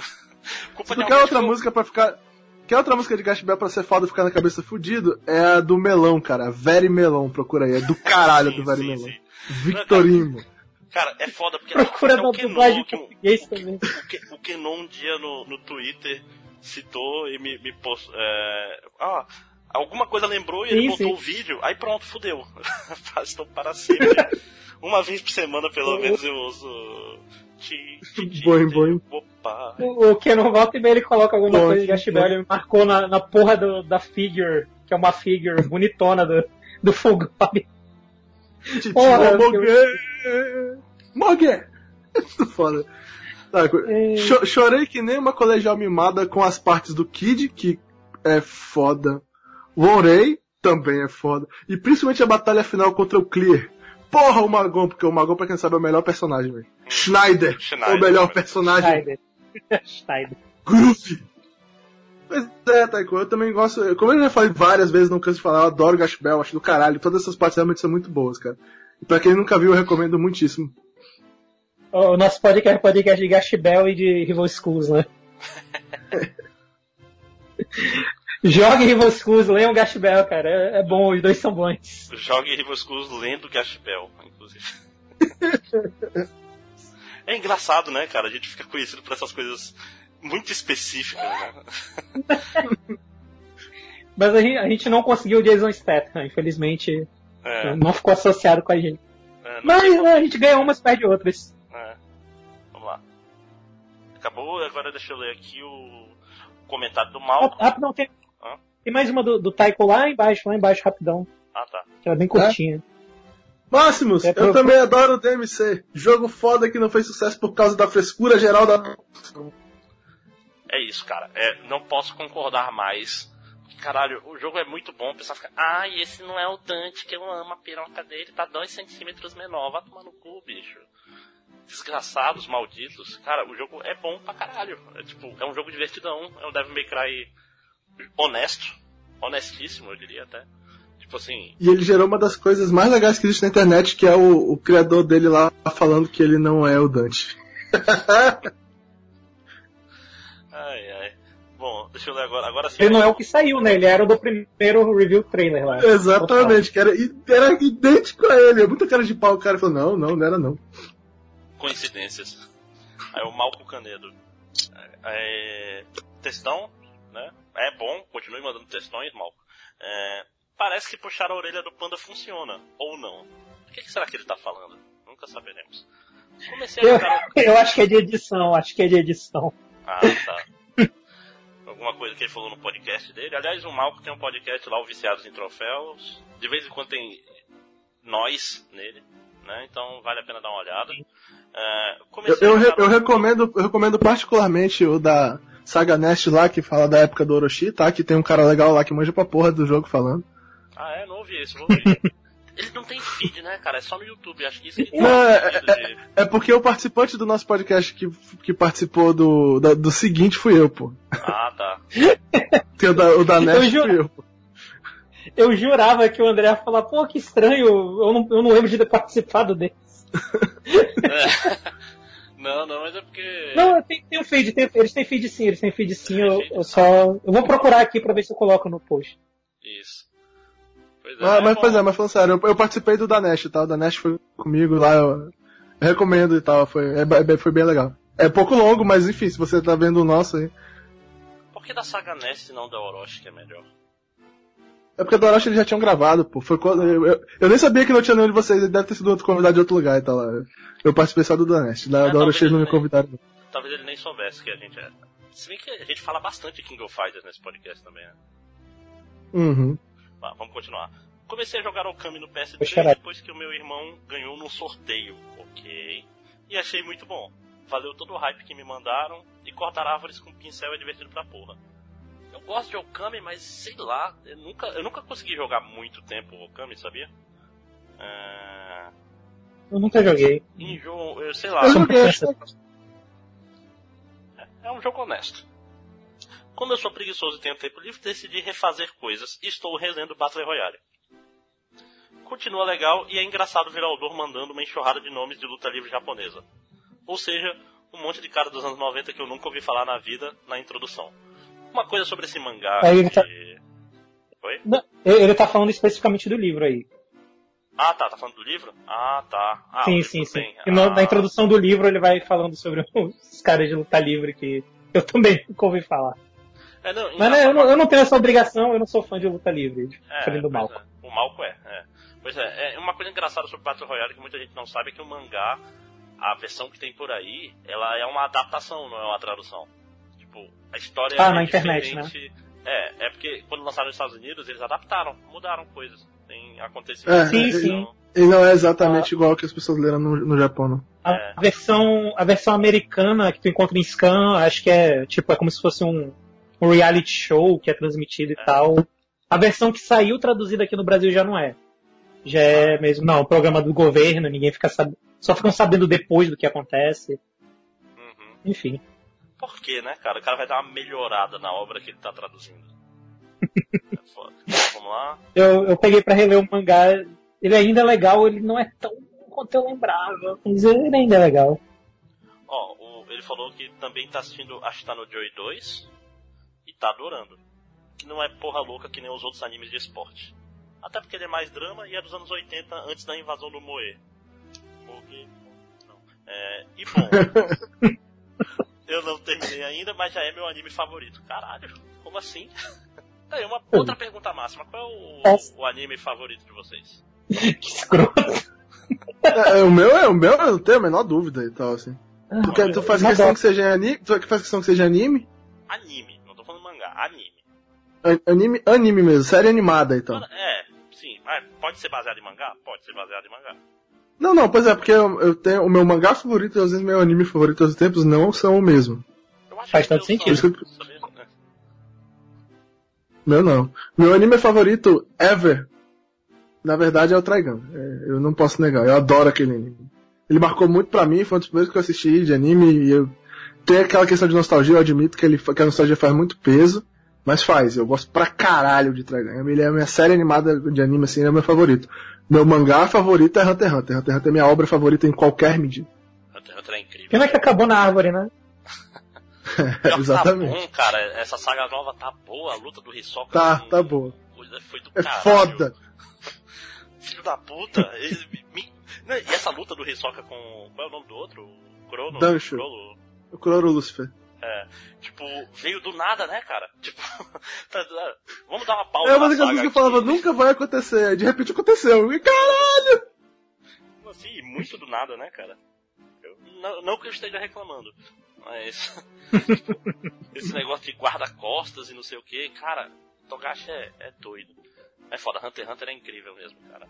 Culpa Se quer outra música pra ficar. Quer outra música de Gash Bell pra ser foda e ficar na cabeça fudido? É a do Melão, cara. Very Melão, procura aí. É do caralho sim, do Very sim, Melão. Sim. Victorino. Cara, é foda porque Procura dublagem português também. O Kenon um dia no, no Twitter citou e me, me pôs. É, ah, alguma coisa lembrou e ele botou o vídeo, aí pronto, fudeu. Estou para sempre. Uma vez por semana, pelo menos, eu uso Boing, boing. O, o Kenon volta e meio ele coloca alguma coisa de Gash Bell, ele marcou na, na porra do, da figure, que é uma figure bonitona do, do Fulgore. Porra, Mogue! Mogue! Muito foda. Tá, é... Chorei que nem uma colegial mimada com as partes do Kid, que é foda. Vorei, também é foda. E principalmente a batalha final contra o Clear. Porra, o Magon, porque o Magon, pra quem sabe, é o melhor personagem, velho. Hum. Schneider, Schneider, o melhor personagem. Schneider. Schneider. Groove. Pois é, Taiko, eu também gosto. Como eu já falei várias vezes, não canso de falar, eu adoro Gash Bell, acho do caralho. Todas essas partes realmente são muito boas, cara. E pra quem nunca viu, eu recomendo muitíssimo. O nosso podcast é podcast de Gash Bell e de Rival Schools, né? Jogue Rival Schools, leiam Gash Bell, cara. É, é, bom, os dois são bons. Jogue Rival Schools lendo Gash Bell, inclusive. é engraçado, né, cara? A gente fica conhecido por essas coisas muito específicas, né? Mas a gente, a gente, não conseguiu o Jason Statham, infelizmente. É. Não ficou associado com a gente. É, Mas né, a gente ganha umas, perde outras. É. Vamos lá. Acabou, agora deixa eu ler aqui o comentário do Mal. Ah, não, tem, tem mais uma do, do Taiko lá embaixo, lá embaixo, rapidão. Ah, tá. Que era bem curtinha. É? Máximos, é eu também adoro o DMC. Jogo foda que não fez sucesso por causa da frescura geral da. É isso, cara. É, não posso concordar mais. Caralho, o jogo é muito bom. O pessoal fica, ah, esse não é o Dante que eu amo, a piroca dele tá 2 centímetros menor. Vai tomar no cu, bicho. Desgraçados, malditos. Cara, o jogo é bom pra caralho. É tipo, é um jogo divertidão. É um Devil May Cry honesto, honestíssimo, eu diria até. Tipo assim. E ele gerou uma das coisas mais legais que existe na internet, que é o, o criador dele lá falando que ele não é o Dante. ai, ai. Bom, deixa eu ler agora. Agora sim. Ele não é o que saiu, né? Ele era o do primeiro review trailer lá. Exatamente, que era, era idêntico a ele. É muita cara de pau. O cara falou: não, não, não era não. Coincidências. Aí o Malco Canedo. É, textão, né? É bom, continue mandando textões, Malco. É, parece que puxar a orelha do panda funciona, ou não. O que, que será que ele está falando? Nunca saberemos. Comecei a jogar... eu, eu acho que é de edição, acho que é de edição. Ah, tá. Alguma coisa que ele falou no podcast dele. Aliás, o Malco tem um podcast lá, o Viciados em Troféus. De vez em quando tem nós nele, né? Então vale a pena dar uma olhada. É, eu, eu, eu, recomendo, eu recomendo particularmente o da Saga Nest lá, que fala da época do Orochi, tá? Que tem um cara legal lá que manja pra porra do jogo falando. Ah, é? Não ouvi isso, vou ouvir. Ele não tem feed, né, cara? É só no YouTube. Acho que isso que não, é, é, é, porque o participante do nosso podcast que, que participou do, da, do seguinte fui eu, pô. Ah, tá. o da, o da Nest fui eu, pô. Eu jurava que o André ia falar, pô, que estranho, eu não, eu não lembro de ter participado desse. É. Não, não, mas é porque. Não, tem, tem um feed, tem, eles têm feed sim, eles têm feed sim. Eu, eu, só. Eu vou procurar aqui pra ver se eu coloco no post. Isso. Pois é, ah, mas, pois é, mas falando sério, eu, eu, participei do Danesh, tá? O Danesh foi comigo lá, eu, eu recomendo e tal, foi, é, é, foi bem legal. É pouco longo, mas enfim, se você tá vendo o nosso aí. Por que da Saga Nest e não da Orochi que é melhor? É porque do Orochi eles já tinham gravado, pô. Foi quando, eu, eu, eu, nem sabia que não tinha nenhum de vocês, ele deve ter sido outro convidado de outro lugar e tal. Eu participei só do Danest, da, é, da Orochi eles não me convidaram. Talvez ele nem soubesse que a gente é. Se bem que a gente fala bastante de King of Fighters nesse podcast também, né? Uhum. Tá, vamos continuar. Comecei a jogar Okami no PS3 depois que o meu irmão ganhou num sorteio, ok? E achei muito bom. Valeu todo o hype que me mandaram e cortar árvores com pincel é divertido pra porra. Eu gosto de Okami, mas sei lá, eu nunca, eu nunca consegui jogar muito tempo Okami, sabia? É... Eu nunca joguei. Enjoo, eu sei lá. Eu joguei. É, é um jogo honesto. Como eu sou preguiçoso e tenho tempo livre, decidi refazer coisas e estou relendo Battle Royale. Continua legal e é engraçado ver o autor mandando uma enxurrada de nomes de luta livre japonesa. Ou seja, um monte de cara dos anos 90 que eu nunca ouvi falar na vida na introdução uma coisa sobre esse mangá. Aí ele, tá... Oi? Não, ele tá falando especificamente do livro aí. Ah, tá. Tá falando do livro? Ah, tá. Ah, sim, sim, sim. Ah. Na, introdução do livro ele vai falando sobre os caras de luta livre que eu também nunca ouvi falar. É, não, Mas né, eu, não, eu, não, tenho essa obrigação, eu não sou fã de luta livre, diferente é, do Malco. É. O Malco é, é. Pois é, é uma coisa engraçada sobre Battle Royale que muita gente não sabe é que o mangá, a versão que tem por aí, ela é uma adaptação, não é uma tradução. Tipo, a história ah, é na internet, né? É, é porque quando lançaram nos Estados Unidos, eles adaptaram, mudaram coisas. Tem acontecimentos. É, sim, sim. E não é exatamente ah. igual que as pessoas leram no, no Japão, não. A é. versão, a versão americana que tu encontra em Scan, acho que é tipo, é como se fosse um, um reality show que é transmitido e é. tal. A versão que saiu traduzida aqui no Brasil já não é. Já é mesmo, não, programa do governo, ninguém fica sabendo. Só ficam sabendo depois do que acontece. Uhum. Enfim. Por quê, né, cara? O cara vai dar uma melhorada na obra que ele tá traduzindo. é foda. Vamos lá. Eu, eu peguei pra reler o mangá. Ele ainda é legal, ele não é tão quanto eu lembrava, mas ele ainda é legal. Ó, oh, ele falou que também tá assistindo Ashita no Joy 2 e tá adorando. Que não é porra louca que nem os outros animes de esporte. Até porque ele é mais drama e é dos anos 80, antes da invasão do Moe. Porque. Não. É, e bom. eu não terminei ainda, mas já é meu anime favorito. Caralho, como assim? Tá aí, uma outra pergunta máxima. Qual é o, o anime favorito de vocês? que escroto. É, o meu é o meu, eu não tenho a menor dúvida e tal, assim. Ah, tu, quer, tu faz questão que seja anime? Tu faz questão que seja anime? Anime, não tô falando mangá, anime. Anime, anime mesmo, série animada então. É, sim. Pode ser baseado em mangá? Pode ser baseado em mangá. Não, não, pois é, porque eu, eu tenho o meu mangá favorito e às vezes meu anime favorito aos tempos não são o mesmo. Faz tanto sentido. Né? Meu não. Meu anime favorito ever, na verdade, é o Trigun. É, eu não posso negar, eu adoro aquele anime. Ele marcou muito pra mim, foi um dos primeiros que eu assisti de anime e eu tenho aquela questão de nostalgia, eu admito que, ele, que a nostalgia faz muito peso. Mas faz, eu gosto pra caralho de Trigun. Ele é a minha série animada de anime, assim, é meu favorito. Meu mangá favorito é Hunter x Hunter. Hunter x Hunter é minha obra favorita em qualquer medida. Hunter x Hunter é incrível. Pena que acabou na árvore, né? é, exatamente. Tá bom, cara. Essa saga nova tá boa. A luta do Hisoka. Tá, com... tá boa. Foi do é caralho. foda. Filho da puta. Ele, me... Né, e essa luta do Hisoka com... Qual é o nome do outro? O Crono? Dancho. O Crono Lucifer. É, tipo, veio do nada, né, cara? Tipo, tá, vamos dar uma pausa. É, mas aquelas coisas que eu falava, nunca vai acontecer, de repente aconteceu. E caralho! Assim, muito do nada, né, cara? Eu, não, não, que eu esteja reclamando, mas. tipo, esse negócio de guarda-costas e não sei o que, cara, Togashi é, é doido. É foda, Hunter x Hunter é incrível mesmo, cara.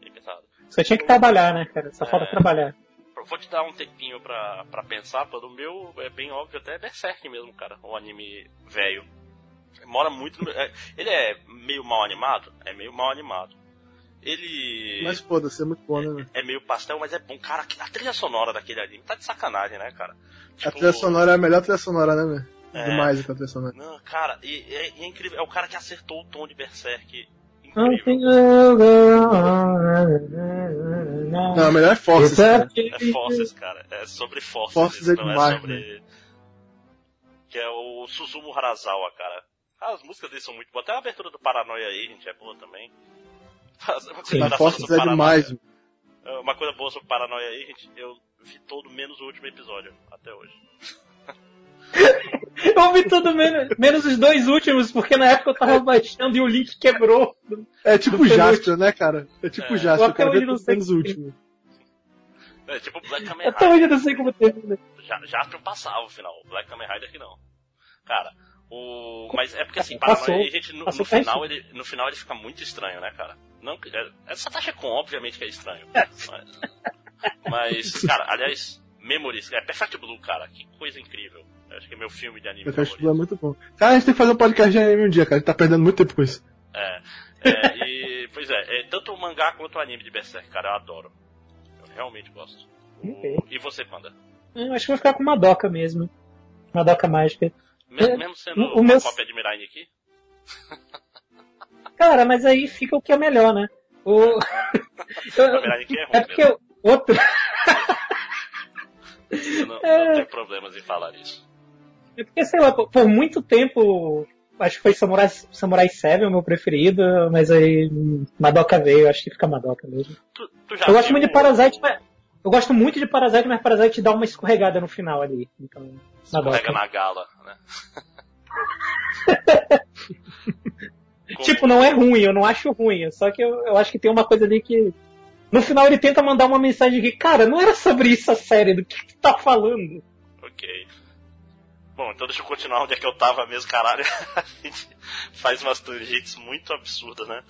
Bem pensado. Você tinha que trabalhar, né, cara? Só é... falta trabalhar vou te dar um tempinho pra, pra pensar, pelo meu é bem óbvio, até é Berserk mesmo, cara, o anime velho. Mora muito no, é, Ele é meio mal animado? É meio mal animado. Ele. Mas foda-se, é muito bom, né? É, é, meio pastel, mas é bom. Cara, a trilha sonora daquele anime tá de sacanagem, né, cara? Tipo, a trilha sonora é a melhor trilha sonora, né, velho? É, Demais a trilha sonora. Não, cara, e, é, é incrível. É o cara que acertou o tom de Berserk não, a melhor é Forces. É Forces, cara. É sobre Forces. Forces é não é demais, é sobre. Né? Que é o Suzumu Harazawa, cara. Ah, as músicas dele são muito boas. Até a abertura do Paranoia aí, gente, é boa também. Sim, Forces é demais. É, uma coisa boa sobre Paranoia aí, gente, eu vi todo menos o último episódio, até hoje. eu ouvi tudo menos, menos os dois últimos, porque na época eu tava baixando e o link quebrou. É tipo Jasper, né, cara? É tipo é. Jasper, cara, hoje não sei menos o último. É tipo Black Kamen Rider. Até hoje eu não sei como termina. Já, Jasper passava o final, Black Kamen Rider que não. Cara, o... Mas é porque assim, para a gente, no, no final ele, no final ele fica muito estranho, né, cara? Não, é, essa taxa com obviamente que é estranho. Mas, mas, cara, aliás, Memories, é Perfect Blue, cara, que coisa incrível. Acho que é meu filme de anime. Perfect Blue é muito bom. Cara, a gente tem que fazer um podcast de anime um dia, cara. A gente tá perdendo muito tempo com isso. É. é e, pois é, é, tanto o mangá quanto o anime de Berserk, cara, eu adoro. Eu realmente gosto. Okay. E você, Panda? Eu acho que vou ficar com Madoka mesmo. Madoka mágica. Mesmo, é, mesmo sendo o uma meu... cópia de Mirai aqui? Cara, mas aí fica o que é melhor, né? O... eu... é ruim. É porque o outro. não, é... não tem problemas em falar isso. É porque, sei lá, por, por muito tempo acho que foi Samurai, Samurai 7 o meu preferido, mas aí Madoka veio, acho que fica Madoka mesmo. Tu, tu eu gosto muito de Parasite, mas, eu gosto muito de Parasite, mas Parasite dá uma escorregada no final ali. Então, Escorrega na gala, né? tipo, não é ruim, eu não acho ruim, só que eu, eu acho que tem uma coisa ali que no final ele tenta mandar uma mensagem que, cara, não era sobre isso a série, do que tu tá falando? Ok. Bom, então deixa eu continuar onde é que eu tava mesmo, caralho. a gente faz umas tangentes muito absurdas, né?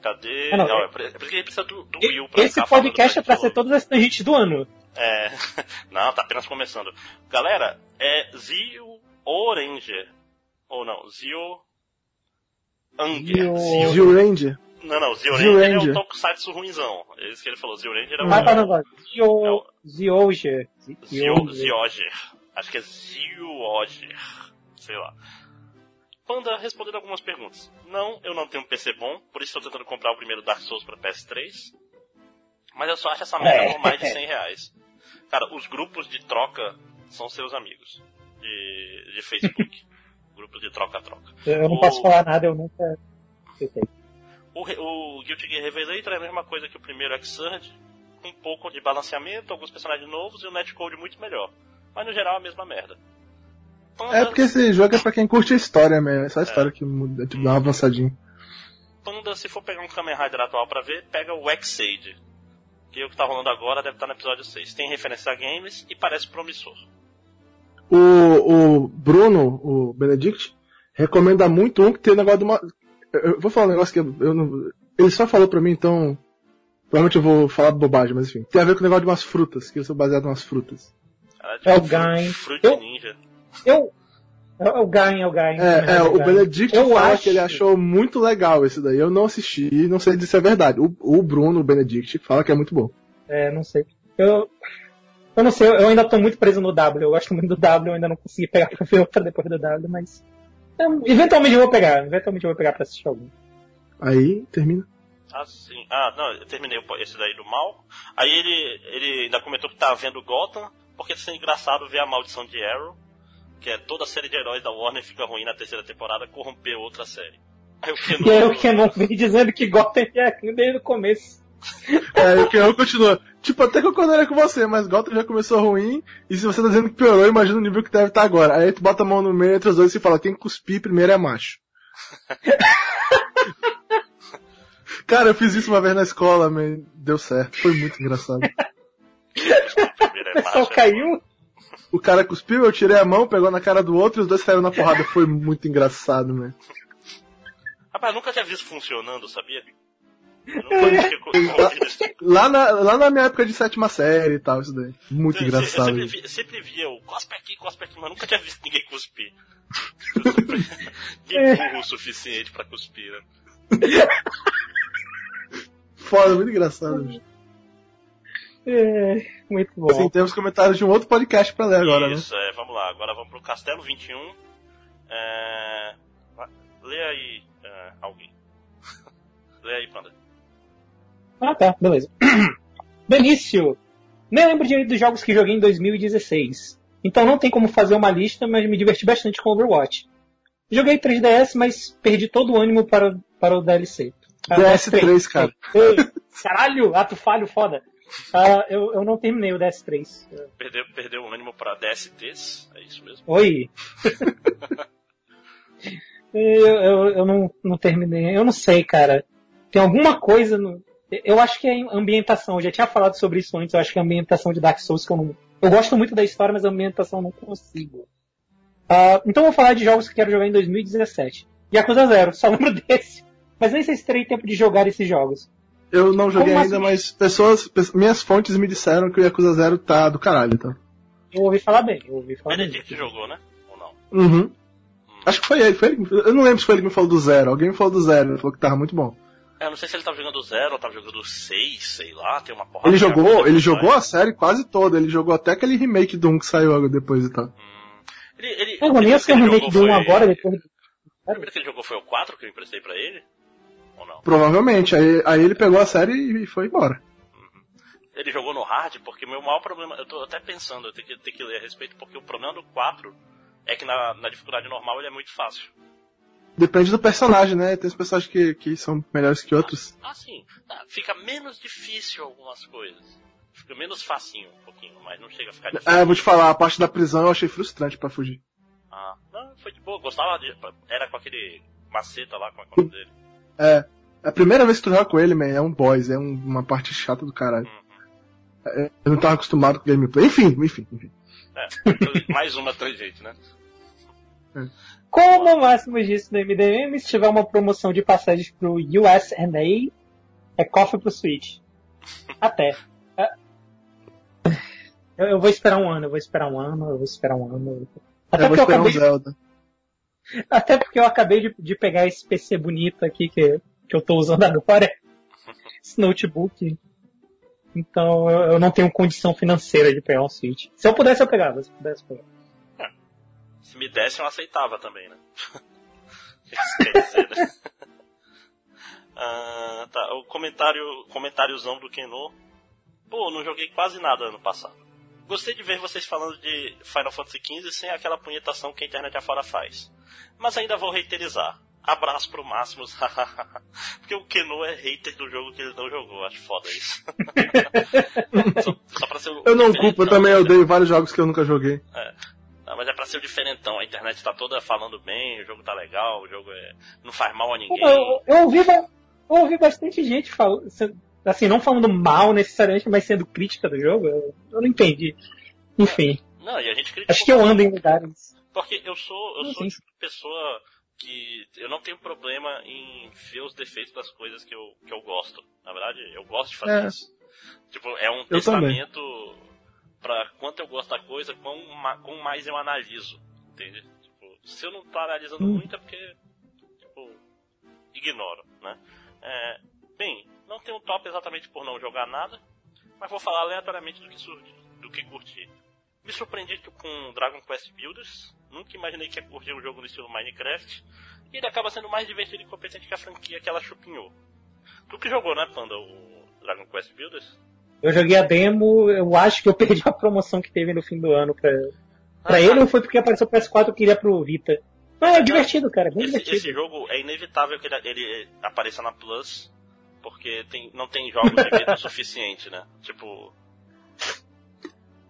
Cadê? É, não, não, é, é por isso que ele precisa do, do Will pra Esse podcast é pra ser todas as tangentes do ano. É. Não, tá apenas começando. Galera, é Zio Oranger. Ou não, Zio. Anger. Zio Ranger. Não, não, Zio Ranger é o Tokusatsu ruimzão. É isso que ele falou, Zio Ranger é o... Ah, tá, não, Zio... Zioger. Zioger. Acho que é Zioger. Sei lá. Panda respondendo algumas perguntas. Não, eu não tenho um PC bom, por isso estou tentando comprar o primeiro Dark Souls para PS3. Mas eu só acho essa merda por mais de 100 reais. Cara, os grupos de troca são seus amigos. De, de Facebook. grupos de troca-troca. Eu não o... posso falar nada, eu nunca. O, o Guilty Gear Revelator é a mesma coisa que o primeiro com um pouco de balanceamento, alguns personagens novos e um netcode muito melhor. Mas no geral é a mesma merda. Panda... É porque esse jogo é pra quem curte a história mesmo, é só a história é. que muda, tipo, dá uma avançadinha. Panda, se for pegar um Kamen Rider atual pra ver, pega o X-Aid. Que é o que tá rolando agora, deve estar no episódio 6. Tem referência a games e parece promissor. O, o Bruno, o Benedict, recomenda muito um que tem negócio de uma. Eu vou falar um negócio que eu, eu não. Ele só falou pra mim, então. Provavelmente eu vou falar bobagem, mas enfim. Tem a ver com o negócio de umas frutas, que eu sou baseado em umas frutas. É o Gain. Fruit eu, Ninja. Eu. É o Gain, é o Gain. É, é, o Benedict eu fala acho... que ele achou muito legal esse daí. Eu não assisti, não sei se é verdade. O, o Bruno, o Benedict, fala que é muito bom. É, não sei. Eu, eu não sei, eu ainda tô muito preso no W. Eu gosto muito do W, eu ainda não consegui pegar pra ver outra depois do W, mas. Eu, eventualmente eu vou pegar, eventualmente eu vou pegar pra assistir algum. Aí, termina. Ah, sim. Ah, não, eu terminei esse daí do mal. Aí ele, ele ainda comentou que tá vendo Gotham, porque tá sendo engraçado ver a maldição de Arrow, que é toda a série de heróis da Warner fica ruim na terceira temporada, corromper outra série. Aí o Kenon... E aí o Kenon vem dizendo que Gotham é aquilo desde o começo. É, o Keon continua. Tipo, até concordaria com você, mas Gotham já começou ruim, e se você tá dizendo que piorou, imagina o nível que deve estar tá agora. Aí tu bota a mão no meio entre os dois e fala, quem cuspir primeiro é macho. Cara, eu fiz isso uma vez na escola, mas deu certo. Foi muito engraçado. o pessoal caiu? O cara cuspiu, eu tirei a mão, pegou na cara do outro e os dois saíram na porrada. Foi muito engraçado, né? Rapaz, nunca tinha visto funcionando, sabia? lá, na, lá na minha época de sétima série e tal, isso daí. Muito eu, engraçado. Eu sempre, sempre via o cospe aqui, cospe aqui, mas nunca tinha visto ninguém cuspir. ninguém burro o suficiente pra cuspir, né? Foda, muito engraçado. É, muito bom. Assim, temos comentários de um outro podcast pra ler agora, né? Isso, né? é, vamos lá. Agora vamos pro Castelo 21. É... Lê aí, é, alguém. Lê aí, Panda. Ah, tá, beleza. Benício! Nem lembro direito dos jogos que joguei em 2016. Então não tem como fazer uma lista, mas me diverti bastante com Overwatch. Joguei 3DS, mas perdi todo o ânimo para, para o DLC. Ah, DS3, cara. Ei, caralho, ato falho foda. Uh, eu, eu não terminei o DS3. Perdeu, perdeu o ânimo para DSTs? É isso mesmo? Oi! eu, eu, eu não, não terminei. Eu não sei, cara. Tem alguma coisa no, eu acho que é ambientação. Eu já tinha falado sobre isso antes. Eu acho que é a ambientação de Dark Souls que eu não. Eu gosto muito da história, mas a ambientação eu não consigo. Uh, então eu vou falar de jogos que quero jogar em 2017. Yakuza Zero, só lembro desse. Mas nem sei se terei tempo de jogar esses jogos. Eu não joguei Como ainda, assim? mas pessoas, minhas fontes me disseram que o Yakuza Zero tá do caralho, tá? Eu ouvi falar bem, eu ouvi falar Benedict bem. jogou, né? Ou não? Uhum. Hum. Acho que foi ele, foi ele. Eu não lembro se foi ele que me falou do Zero. Alguém me falou do Zero, ele falou que tava muito bom. É, eu não sei se ele tava jogando zero ou tava jogando seis, sei lá, tem uma porrada. Ele jogou, ele jogou a série quase toda, ele jogou até aquele remake do 1 que saiu depois e tal. Hum. Ele, ele, eu nem ser um remake do 1 agora, depois. O primeiro que ele jogou foi o 4 que eu emprestei pra ele? Provavelmente, aí, aí ele pegou a série e foi embora. Uhum. Ele jogou no hard, porque o meu maior problema, eu tô até pensando, eu tenho que, tenho que ler a respeito, porque o problema do 4 é que na, na dificuldade normal ele é muito fácil. Depende do personagem, né? Tem os personagens que, que são melhores que outros. Ah, sim. Ah, fica menos difícil algumas coisas. Fica menos facinho um pouquinho, mas não chega a ficar difícil. É, vou te falar, a parte da prisão eu achei frustrante para fugir. Ah, não, foi de boa. Gostava de. Era com aquele maceta lá, com a conta dele. É. É a primeira vez que tu joga com ele, man, é um boss, é um, uma parte chata do caralho. Uhum. Eu não tava acostumado com gameplay. Enfim, enfim, enfim. É, mais uma tangente, né? É. Como o Máximo disse no MDM, se tiver uma promoção de passagens pro USNA, é cofre pro Switch. Até. É. Eu, eu, vou esperar um ano, eu vou esperar um ano, eu vou esperar um ano. Até eu vou esperar um Zelda. Até porque eu acabei de, de, pegar esse PC bonito aqui que, que eu tô usando agora. Esse notebook. Então eu, eu, não tenho condição financeira de pegar um Switch. Se eu pudesse, eu pegava. Se eu pudesse, eu pegava. É. Se me desse, eu aceitava também, né? Isso quer dizer, né? ah, tá, o comentário, comentáriozão do Keno. Pô, não joguei quase nada ano passado. Gostei de ver vocês falando de Final Fantasy XV sem aquela punhetação que a internet afora faz. Mas ainda vou reiterizar. Abraço pro Máximos. Porque o Keno é hater do jogo que ele não jogou. Acho foda isso. só, só pra ser o eu não culpo, eu também odeio vários jogos que eu nunca joguei. É. Não, mas é pra ser o diferentão. A internet tá toda falando bem, o jogo tá legal, o jogo é... não faz mal a ninguém. Eu, eu, ouvi, eu ouvi bastante gente falando, assim, não falando mal necessariamente, mas sendo crítica do jogo. Eu, eu não entendi. Enfim. Não, e a gente Acho que eu ando em lugares. Porque eu sou, eu sou tipo pessoa que eu não tenho problema em ver os defeitos das coisas que eu, que eu gosto. Na verdade, eu gosto de fazer é. isso. Tipo, é um eu testamento para quanto eu gosto da coisa, quão, quão mais eu analiso. Entende? Tipo, se eu não tô analisando hum. muito é porque, tipo, ignoro, né? É, bem, não tenho um top exatamente por não jogar nada, mas vou falar aleatoriamente do que do que curti. Me surpreendi com Dragon Quest Builders, Nunca imaginei que ia curtir um jogo no estilo Minecraft. E ele acaba sendo mais divertido e competente que a franquia que ela chupinhou. Tu que jogou, né, Panda, o Dragon Quest Builders? Eu joguei a demo, eu acho que eu perdi a promoção que teve no fim do ano pra, pra ah, ele, ou foi porque apareceu o PS4 eu queria pro Vita? Mas é divertido, cara, bem esse, divertido. Esse jogo é inevitável que ele, ele apareça na Plus, porque tem, não tem jogos de Vita o suficiente, né? Tipo,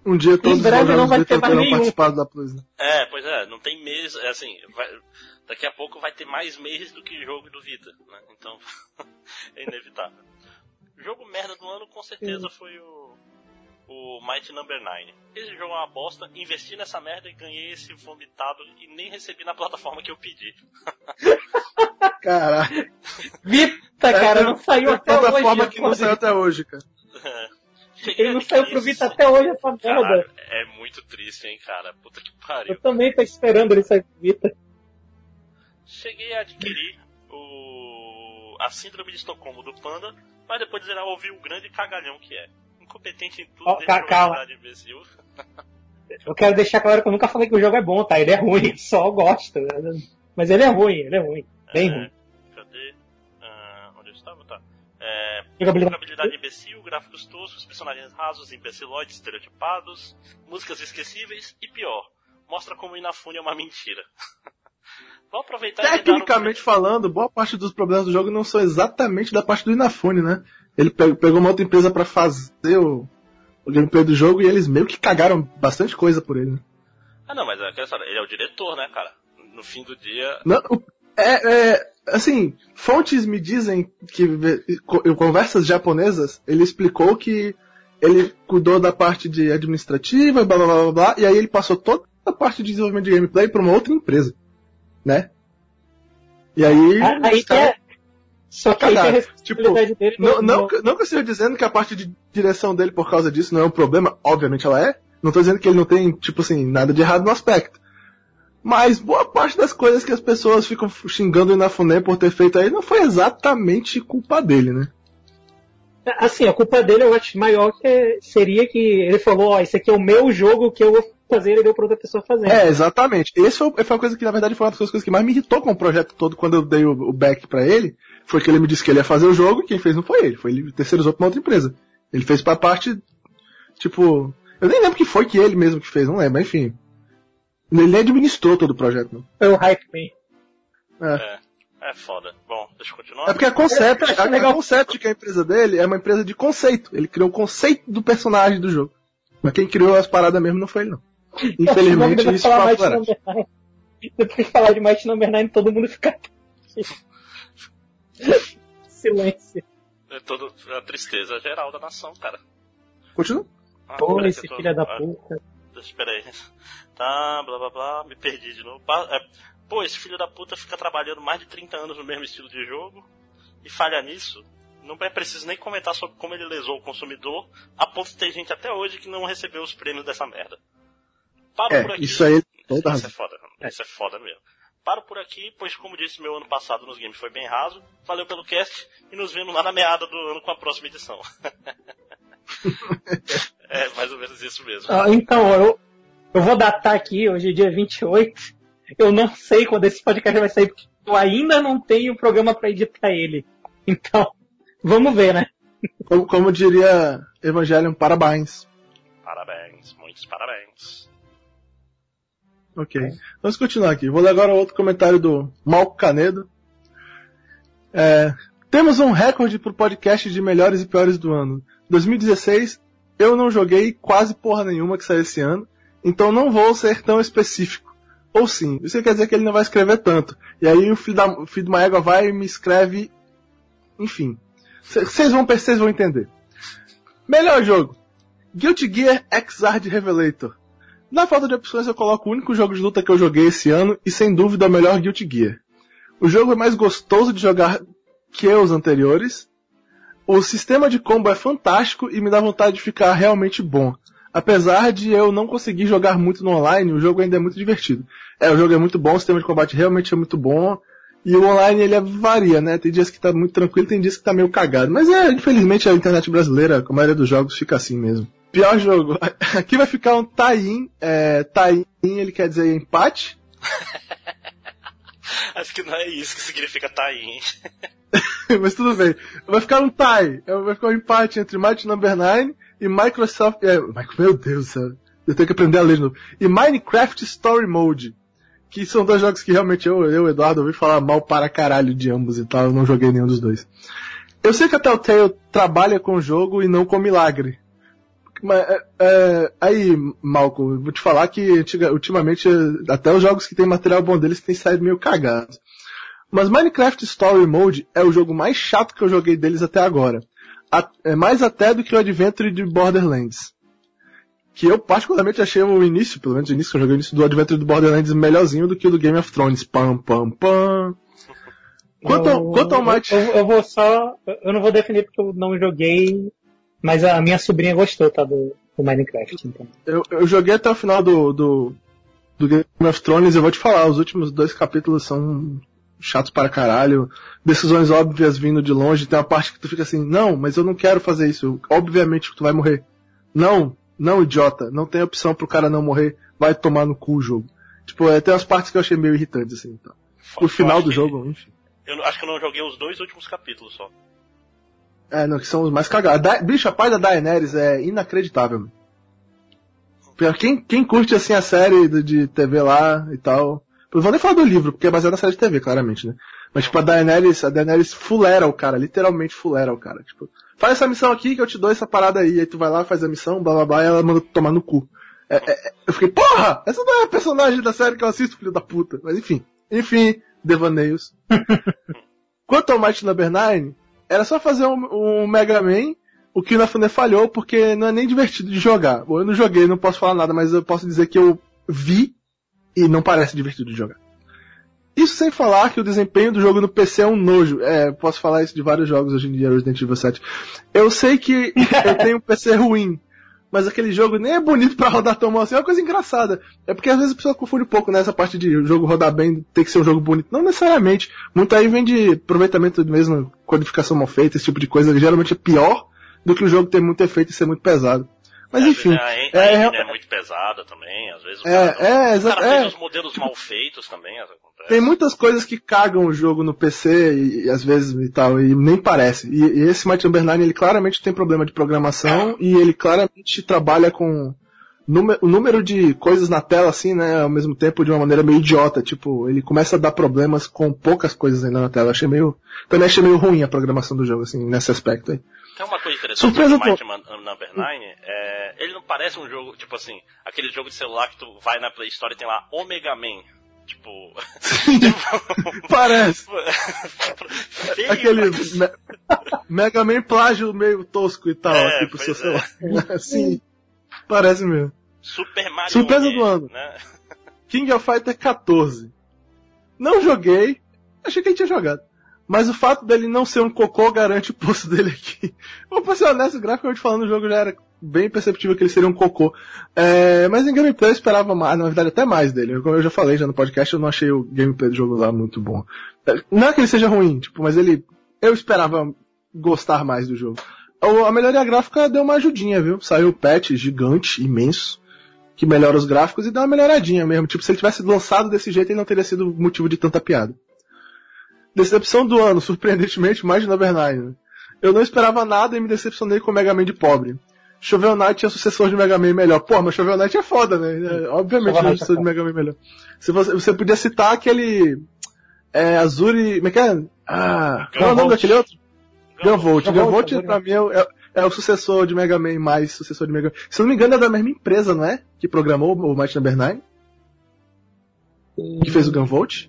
um dia todos os programas do Vitor terão participado da Plus. Né? É, pois é, não tem mês, é assim, vai, daqui a pouco vai ter mais meses do que jogo do Vita, né? Então, é inevitável. Jogo merda do ano com certeza foi o, o Might Number 9. Esse jogo é uma bosta, investi nessa merda e ganhei esse vomitado e nem recebi na plataforma que eu pedi. Caralho. Vita, cara, não saiu até hoje. plataforma que não saiu até hoje, cara. É. Ele não saiu pro Vita até hoje essa merda. É muito triste, hein, cara. Puta que pariu. Eu também tô esperando ele sair pro Vita. Cheguei a adquirir o... a síndrome de Estocolmo do Panda, mas depois de zerar ouvi o grande cagalhão que é. Incompetente em tudo, oh, calma. imbecil. Eu quero deixar claro que eu nunca falei que o jogo é bom, tá? Ele é ruim, só gosto. Mas ele é ruim, ele é ruim. Bem é, ruim. É, jogabilidade. jogabilidade imbecil, gráficos toscos, personagens rasos, imbeciloides, estereotipados, músicas esquecíveis e pior, mostra como Inafune é uma mentira. Vamos aproveitar Tecnicamente um... falando, boa parte dos problemas do jogo não são exatamente da parte do Inafune, né? Ele pegou uma outra empresa para fazer o, o gameplay do jogo e eles meio que cagaram bastante coisa por ele. Né? Ah não, mas é, ele é o diretor, né, cara? No fim do dia. Não, é, é, assim, fontes me dizem que em conversas japonesas, ele explicou que ele cuidou da parte de administrativa, blá blá blá blá, e aí ele passou toda a parte de desenvolvimento de gameplay para uma outra empresa, né? E aí, ah, aí cara, é... Só que cara, tipo, dele não, não, não que eu esteja dizendo que a parte de direção dele por causa disso não é um problema, obviamente ela é. Não estou dizendo que ele não tem, tipo assim, nada de errado no aspecto. Mas boa parte das coisas que as pessoas ficam xingando o Inafune por ter feito aí não foi exatamente culpa dele, né? Assim, a culpa dele eu acho maior que seria que ele falou, ó, oh, esse aqui é o meu jogo que eu vou fazer e deu pra outra pessoa fazer. É, exatamente. Esse foi, foi uma coisa que, na verdade, foi uma das coisas que mais me irritou com o projeto todo quando eu dei o, o back para ele. Foi que ele me disse que ele ia fazer o jogo e quem fez não foi ele. Foi ele terceirizou pra uma outra empresa. Ele fez pra parte, tipo... Eu nem lembro que foi que ele mesmo que fez, não lembro, mas enfim. Ele nem administrou todo o projeto, não. Foi o Hype Man. É. é. é. foda. Bom, deixa eu continuar. É porque a Concept, a, a Concept, que é a empresa dele, é uma empresa de conceito. Ele criou o conceito do personagem do jogo. Mas quem criou as paradas mesmo não foi ele, não. Infelizmente, isso foi uma Depois de falar de Might Number 9, todo mundo fica. Silêncio. É todo, a tristeza geral da nação, cara. Continua? Ah, Pô, esse filho da puta. Espera aí. Tá, blá blá blá, me perdi de novo. É, pô, esse filho da puta fica trabalhando mais de 30 anos no mesmo estilo de jogo e falha nisso. Não é preciso nem comentar sobre como ele lesou o consumidor, a ponto de ter gente até hoje que não recebeu os prêmios dessa merda. Paro é, por aqui. Isso aí toda Isso é foda, isso é foda mesmo. Paro por aqui, pois como disse meu ano passado nos games foi bem raso. Valeu pelo cast e nos vemos lá na meada do ano com a próxima edição. é mais ou menos isso mesmo. Ah, então, eu, eu vou datar aqui, hoje é dia 28. Eu não sei quando esse podcast vai sair, porque eu ainda não tenho programa para editar ele. Então, vamos ver, né? Como, como diria Evangelho, parabéns. Parabéns, muitos parabéns. Ok. Vamos continuar aqui. Vou ler agora outro comentário do Malco Canedo. É, temos um recorde pro podcast de melhores e piores do ano. 2016, eu não joguei quase porra nenhuma que saiu esse ano, então não vou ser tão específico. Ou sim, isso quer dizer que ele não vai escrever tanto. E aí o filho, da, o filho de uma égua vai e me escreve. Enfim. Vocês vão, vocês vão entender. Melhor jogo. Guilty Gear Xrd Revelator. Na falta de opções eu coloco o único jogo de luta que eu joguei esse ano e sem dúvida o melhor Guilty Gear. O jogo é mais gostoso de jogar que os anteriores. O sistema de combo é fantástico e me dá vontade de ficar realmente bom. Apesar de eu não conseguir jogar muito no online, o jogo ainda é muito divertido. É, o jogo é muito bom, o sistema de combate realmente é muito bom. E o online ele varia, né? Tem dias que tá muito tranquilo, tem dias que tá meio cagado. Mas é, infelizmente a internet brasileira, com a maioria dos jogos, fica assim mesmo. Pior jogo. Aqui vai ficar um tie-in. É, tie-in ele quer dizer empate. Acho que não é isso que significa tie-in. Mas tudo bem. Vai ficar um tie. É, vai ficar um empate entre Might Number 9 e Microsoft. É, meu Deus, céu. Eu tenho que aprender a ler de novo. E Minecraft Story Mode. Que são dois jogos que realmente eu, eu Eduardo, ouvi falar mal para caralho de ambos e tal. Eu não joguei nenhum dos dois. Eu sei que a Telltale trabalha com o jogo e não com milagre. Mas, é, é, aí, Malco, vou te falar que ultimamente até os jogos que tem material bom deles têm saído meio cagados. Mas Minecraft Story Mode é o jogo mais chato que eu joguei deles até agora. A, é mais até do que o Adventure de Borderlands. Que eu particularmente achei o início, pelo menos o início que eu joguei o início do Adventure do Borderlands melhorzinho do que o do Game of Thrones. Pam, pam, pam. Quanto, eu, quanto ao Might... Eu, eu, vou só. Eu não vou definir porque eu não joguei mas a minha sobrinha gostou, tá? Do, do Minecraft. Então. Eu, eu joguei até o final do, do, do Game of Thrones eu vou te falar, os últimos dois capítulos são chatos para caralho. Decisões óbvias vindo de longe. Tem uma parte que tu fica assim, não, mas eu não quero fazer isso. Obviamente que tu vai morrer. Não, não, idiota. Não tem opção pro cara não morrer. Vai tomar no cu o jogo. Tipo, é, tem umas partes que eu achei meio irritantes, assim. Então. O final do jogo, enfim. Eu acho que eu não joguei os dois últimos capítulos só. É, não, que são os mais cagados. Da, bicho, a paz da Daenerys é inacreditável. Quem, quem curte assim a série de TV lá e tal. Eu vou nem falar do livro, porque é baseado na série de TV, claramente, né? Mas tipo, a Daenerys, a Daenerys fulera o cara, literalmente fulera o cara. Tipo, faz essa missão aqui que eu te dou essa parada aí. Aí tu vai lá, faz a missão, blá blá blá, e ela manda tomar no cu. É, é, é, eu fiquei, porra! Essa não é a personagem da série que eu assisto, filho da puta. Mas enfim. Enfim, devaneios. Quanto ao Might Number 9, era só fazer um, um Mega Man, o que na Fune falhou porque não é nem divertido de jogar. Bom, eu não joguei, não posso falar nada, mas eu posso dizer que eu vi e não parece divertido de jogar. Isso sem falar que o desempenho do jogo no PC é um nojo. É, posso falar isso de vários jogos hoje em dia, Resident Evil 7. Eu sei que eu tenho um PC ruim, mas aquele jogo nem é bonito para rodar tão mal assim, é uma coisa engraçada. É porque às vezes a pessoa confunde um pouco nessa né, parte de o jogo rodar bem, ter que ser um jogo bonito. Não necessariamente. Muito aí vem de aproveitamento mesmo, codificação mal feita, esse tipo de coisa, geralmente é pior do que o jogo ter muito efeito e ser muito pesado. Mas é, enfim. A, é, a é, é, muito pesada também, às vezes o é, cara, é, o cara é, os modelos mal feitos também. Tem muitas coisas que cagam o jogo no PC e, e às vezes e tal, e nem parece. E, e esse Number 9, ele claramente tem problema de programação e ele claramente trabalha com o número de coisas na tela, assim, né, ao mesmo tempo de uma maneira meio idiota. Tipo, ele começa a dar problemas com poucas coisas ainda na tela. Achei meio, também achei meio ruim a programação do jogo, assim, nesse aspecto aí. Tem uma coisa interessante Surpresa do Mighty Number 9, é, ele não parece um jogo, tipo assim, aquele jogo de celular que tu vai na Play Store e tem lá Omega Man. Tipo. Parece. Feio, Aquele me Mega Man plágio meio tosco e tal, é, aqui pro seu celular. É. Sim. Parece mesmo. Super Mario Surpresa do ano. Né? King of Fighter 14. Não joguei, achei que ele tinha jogado. Mas o fato dele não ser um cocô garante o posto dele aqui. Vou ser honesto, graficamente falando, o jogo já era bem perceptível que ele seria um cocô. É, mas em gameplay eu esperava mais, na verdade até mais dele. Como eu já falei já no podcast, eu não achei o gameplay do jogo lá muito bom. É, não é que ele seja ruim, tipo, mas ele, eu esperava gostar mais do jogo. A melhoria gráfica deu uma ajudinha, viu? Saiu o patch gigante, imenso, que melhora os gráficos e dá uma melhoradinha mesmo. Tipo, se ele tivesse lançado desse jeito, ele não teria sido motivo de tanta piada. Decepção do ano, surpreendentemente, mais de Number 9. Né? Eu não esperava nada e me decepcionei com o Mega Man de pobre. Shovel Knight é sucessor de Mega Man melhor. Pô, mas Shovel Knight é foda, né? É, obviamente é sucessor de Mega Man melhor. Se você, você podia citar aquele. É, Azuri. Como é que é? Ah, qual é o nome daquele outro? Gunvolt. Gunvolt, pra mim, é, é, é, o sucessor de Mega Man, mais sucessor de Mega Man. Se eu não me engano, é da mesma empresa, não é? Que programou o Might Number 9? Que fez o Gunvolt?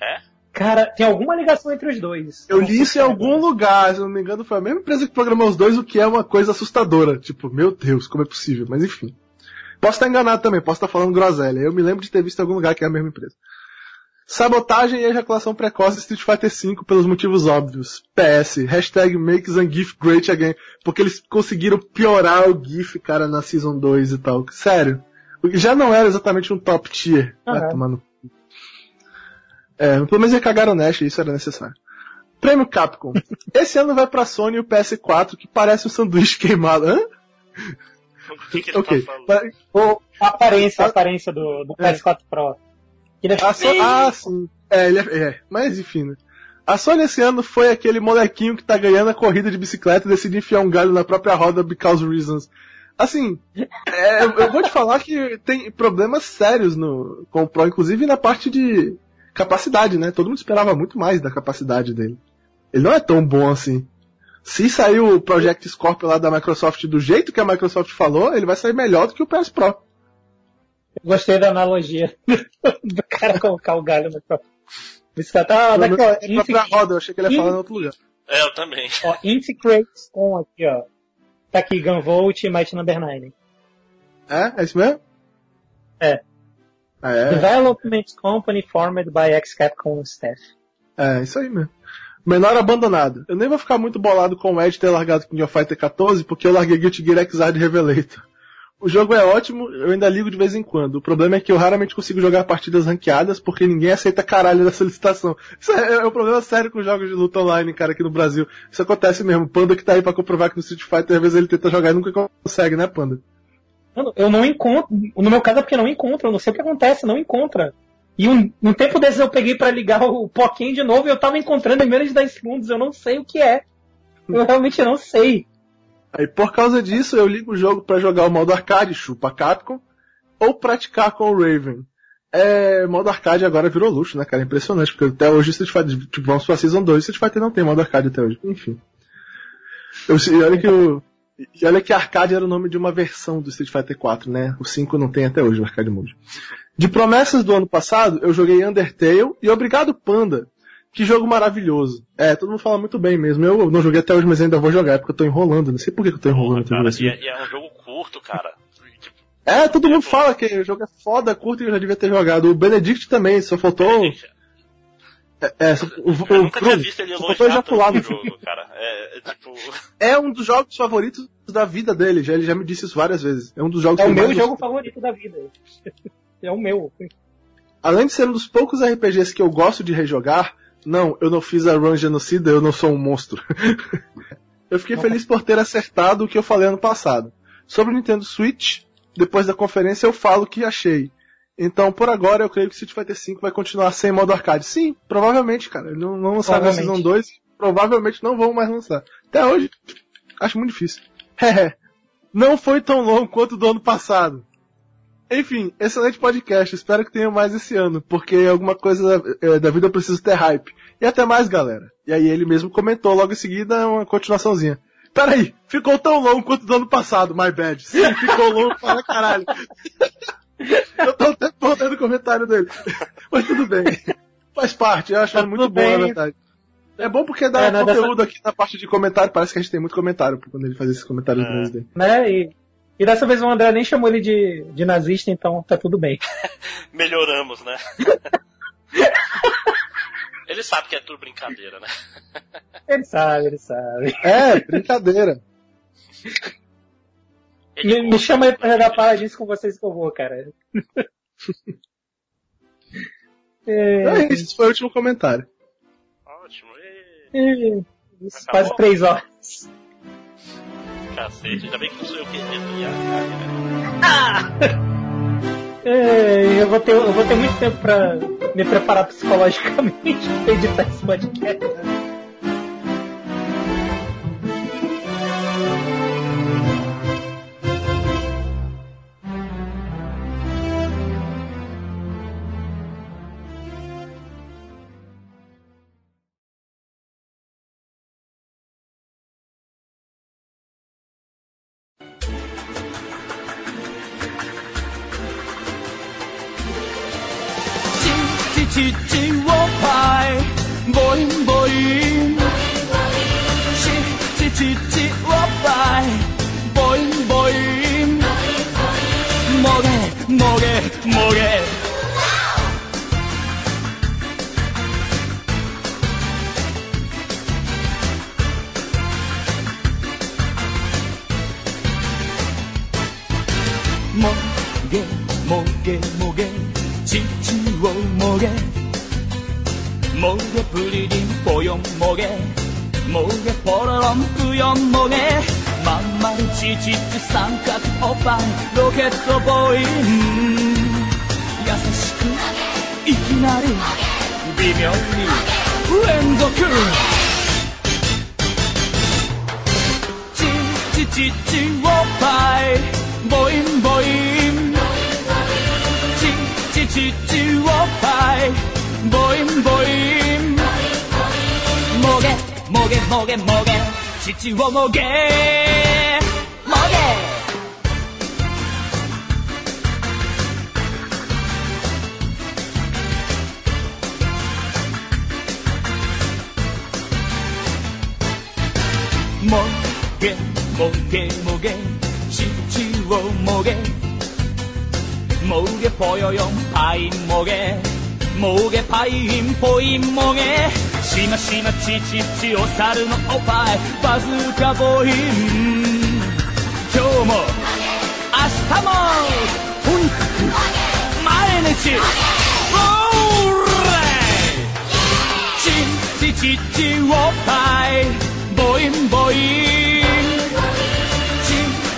É? Cara, tem alguma ligação entre os dois. Eu li isso em algum lugar, se não me engano, foi a mesma empresa que programou os dois, o que é uma coisa assustadora. Tipo, meu Deus, como é possível? Mas enfim. Posso estar enganado também, posso estar falando groselha. Eu me lembro de ter visto em algum lugar que é a mesma empresa. Sabotagem e ejaculação precoce Street Fighter V pelos motivos óbvios. PS, hashtag make GIF great again. Porque eles conseguiram piorar o GIF, cara, na Season 2 e tal. Sério. Já não era exatamente um top tier. Uhum. Vai tomar no é, pelo menos eles cagaram Nash, isso era necessário. Prêmio Capcom. Esse ano vai pra Sony o PS4, que parece um sanduíche queimado. Hã? O que, que ele okay. tá falando? O, a aparência, a aparência do, do PS4 é. Pro. Ele é so ah, sim. É, ele é, é, mas enfim, né? A Sony esse ano foi aquele molequinho que tá ganhando a corrida de bicicleta e decide enfiar um galho na própria roda because reasons. Assim, é, eu vou te falar que tem problemas sérios no, com o Pro, inclusive na parte de capacidade, né? Todo mundo esperava muito mais da capacidade dele. Ele não é tão bom assim. Se sair o Project Scorpio lá da Microsoft do jeito que a Microsoft falou, ele vai sair melhor do que o PS Pro. Eu gostei da analogia do cara colocar o galho no próprio. Tá, daqui, ó, Inti... roda, eu achei que ele ia falar em outro lugar. É, eu também. Ó, Integrates com aqui, ó. Tá aqui, Gunvolt e Might Number 9. É? É isso mesmo? É. Ah, é? Development Company formed by ex-Capcom staff. É, isso aí mesmo. Menor abandonado. Eu nem vou ficar muito bolado com o Ed ter largado King of Fighter 14 porque eu larguei Guilty Gear Xrd Revelator. O jogo é ótimo, eu ainda ligo de vez em quando. O problema é que eu raramente consigo jogar partidas ranqueadas porque ninguém aceita caralho da solicitação. Isso é, é um problema sério com jogos de luta online, cara, aqui no Brasil. Isso acontece mesmo. Panda que tá aí pra comprovar que no Street Fighter às vezes ele tenta jogar e nunca consegue, né, Panda? Eu não encontro. No meu caso é porque não encontro, eu não sei o que acontece, não encontra. E um, um tempo desses eu peguei para ligar o Pokémon de novo e eu tava encontrando em menos de 10 segundos, eu não sei o que é. Eu realmente não sei. Aí por causa disso eu ligo o jogo para jogar o modo arcade, chupa Capcom, ou praticar com o Raven. É, modo arcade agora virou luxo, né, cara? Impressionante, porque até hoje Street Fighter, tipo, vamos pra Season 2, Street Fighter não tem modo arcade até hoje. Enfim. Eu, olha que o, e olha que Arcade era o nome de uma versão do Street Fighter 4, né? O 5 não tem até hoje o Arcade Mode. De promessas do ano passado, eu joguei Undertale e Obrigado Panda. Que jogo maravilhoso. É, todo mundo fala muito bem mesmo. Eu não joguei até hoje, mas ainda vou jogar, é porque eu tô enrolando. Não sei por que eu tô enrolando. Cara, e, é, e é um jogo curto, cara. É, todo mundo fala que o jogo é foda, curto e eu já devia ter jogado. O Benedict também, só faltou. Benedict. É, é, o, o, eu nunca tinha visto ele elogiar tanto no jogo, cara. É, é, tipo... é um dos jogos favoritos da vida dele, já, ele já me disse isso várias vezes. É um dos jogos É o meu jogo favorito da vida. É o meu. Além de ser um dos poucos RPGs que eu gosto de rejogar, não, eu não fiz a run genocida, eu não sou um monstro. eu fiquei feliz por ter acertado o que eu falei ano passado. Sobre o Nintendo Switch, depois da conferência eu falo o que achei. Então, por agora, eu creio que Street Fighter V vai continuar sem modo arcade. Sim, provavelmente, cara. Eles não vão lançar na Season 2, provavelmente não vão mais lançar. Até hoje, acho muito difícil. não foi tão longo quanto do ano passado. Enfim, excelente podcast. Espero que tenha mais esse ano, porque alguma coisa é, da vida eu preciso ter hype. E até mais, galera. E aí ele mesmo comentou logo em seguida uma continuaçãozinha. Peraí, ficou tão longo quanto do ano passado, my bad. Sim, ficou longo para caralho. Eu tô até botando o comentário dele. Mas tudo bem. Faz parte, eu acho tá muito bom, na verdade. É bom porque dá é, conteúdo dessa... aqui na parte de comentário. Parece que a gente tem muito comentário quando ele faz esses comentários é. Né? E, E dessa vez o André nem chamou ele de, de nazista, então tá tudo bem. Melhoramos, né? ele sabe que é tudo brincadeira, né? ele sabe, ele sabe. É, brincadeira. Me, me, chama aí pra jogar paladins com vocês que eu vou, cara. é... é, esse foi o último comentário. Ótimo. E... É, quase três horas. Cacete, ainda bem que não sou eu que edito Ah! É, eu, vou ter, eu vou ter muito tempo pra me preparar psicologicamente pra editar esse podcast. 지워봐 보임 보임. 뭐래 뭐래 뭐래. 목에 목에 목에 지치워 목에 목에 불리린 보용 목에 もげポロロンプヨンもげ。まんまるちちつ三角おパンロケットボーイ。ン優しくいきなり。微妙に。連続チチチチおっぱい。ボインボイン。チチチチおっぱい。ボインボイン。もげ。もげもげもげ父をもげもげもげもげもげ父をもげもげぽよよんぱいもげもげぱいんぽいもげちお猿のおっぱいバズーカボーイ。今日も明日もとにかく毎日。オーレイ。ちちちちおっぱいボインボイン。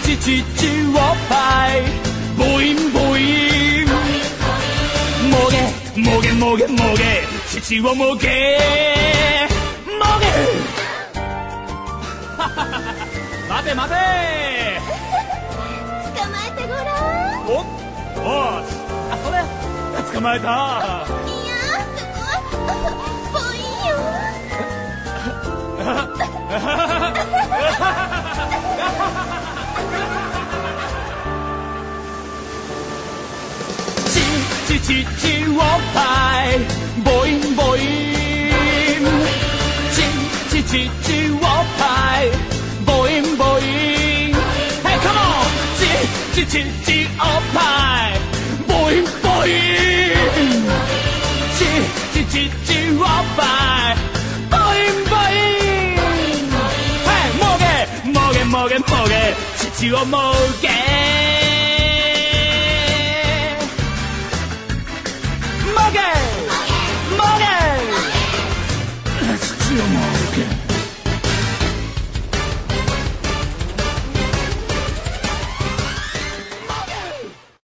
ちちちちおっぱいボインボイン。もげもげもげもげ。父をもげもげ。待て待て。捕まえてごらん。おおあそれ。捕まえた。いやすごいいよ。インボインチチチチおっぱいボインボイン Hey come on チチチチおっぱいボインボインチチチチおっぱいボインボイン Hey も filmou.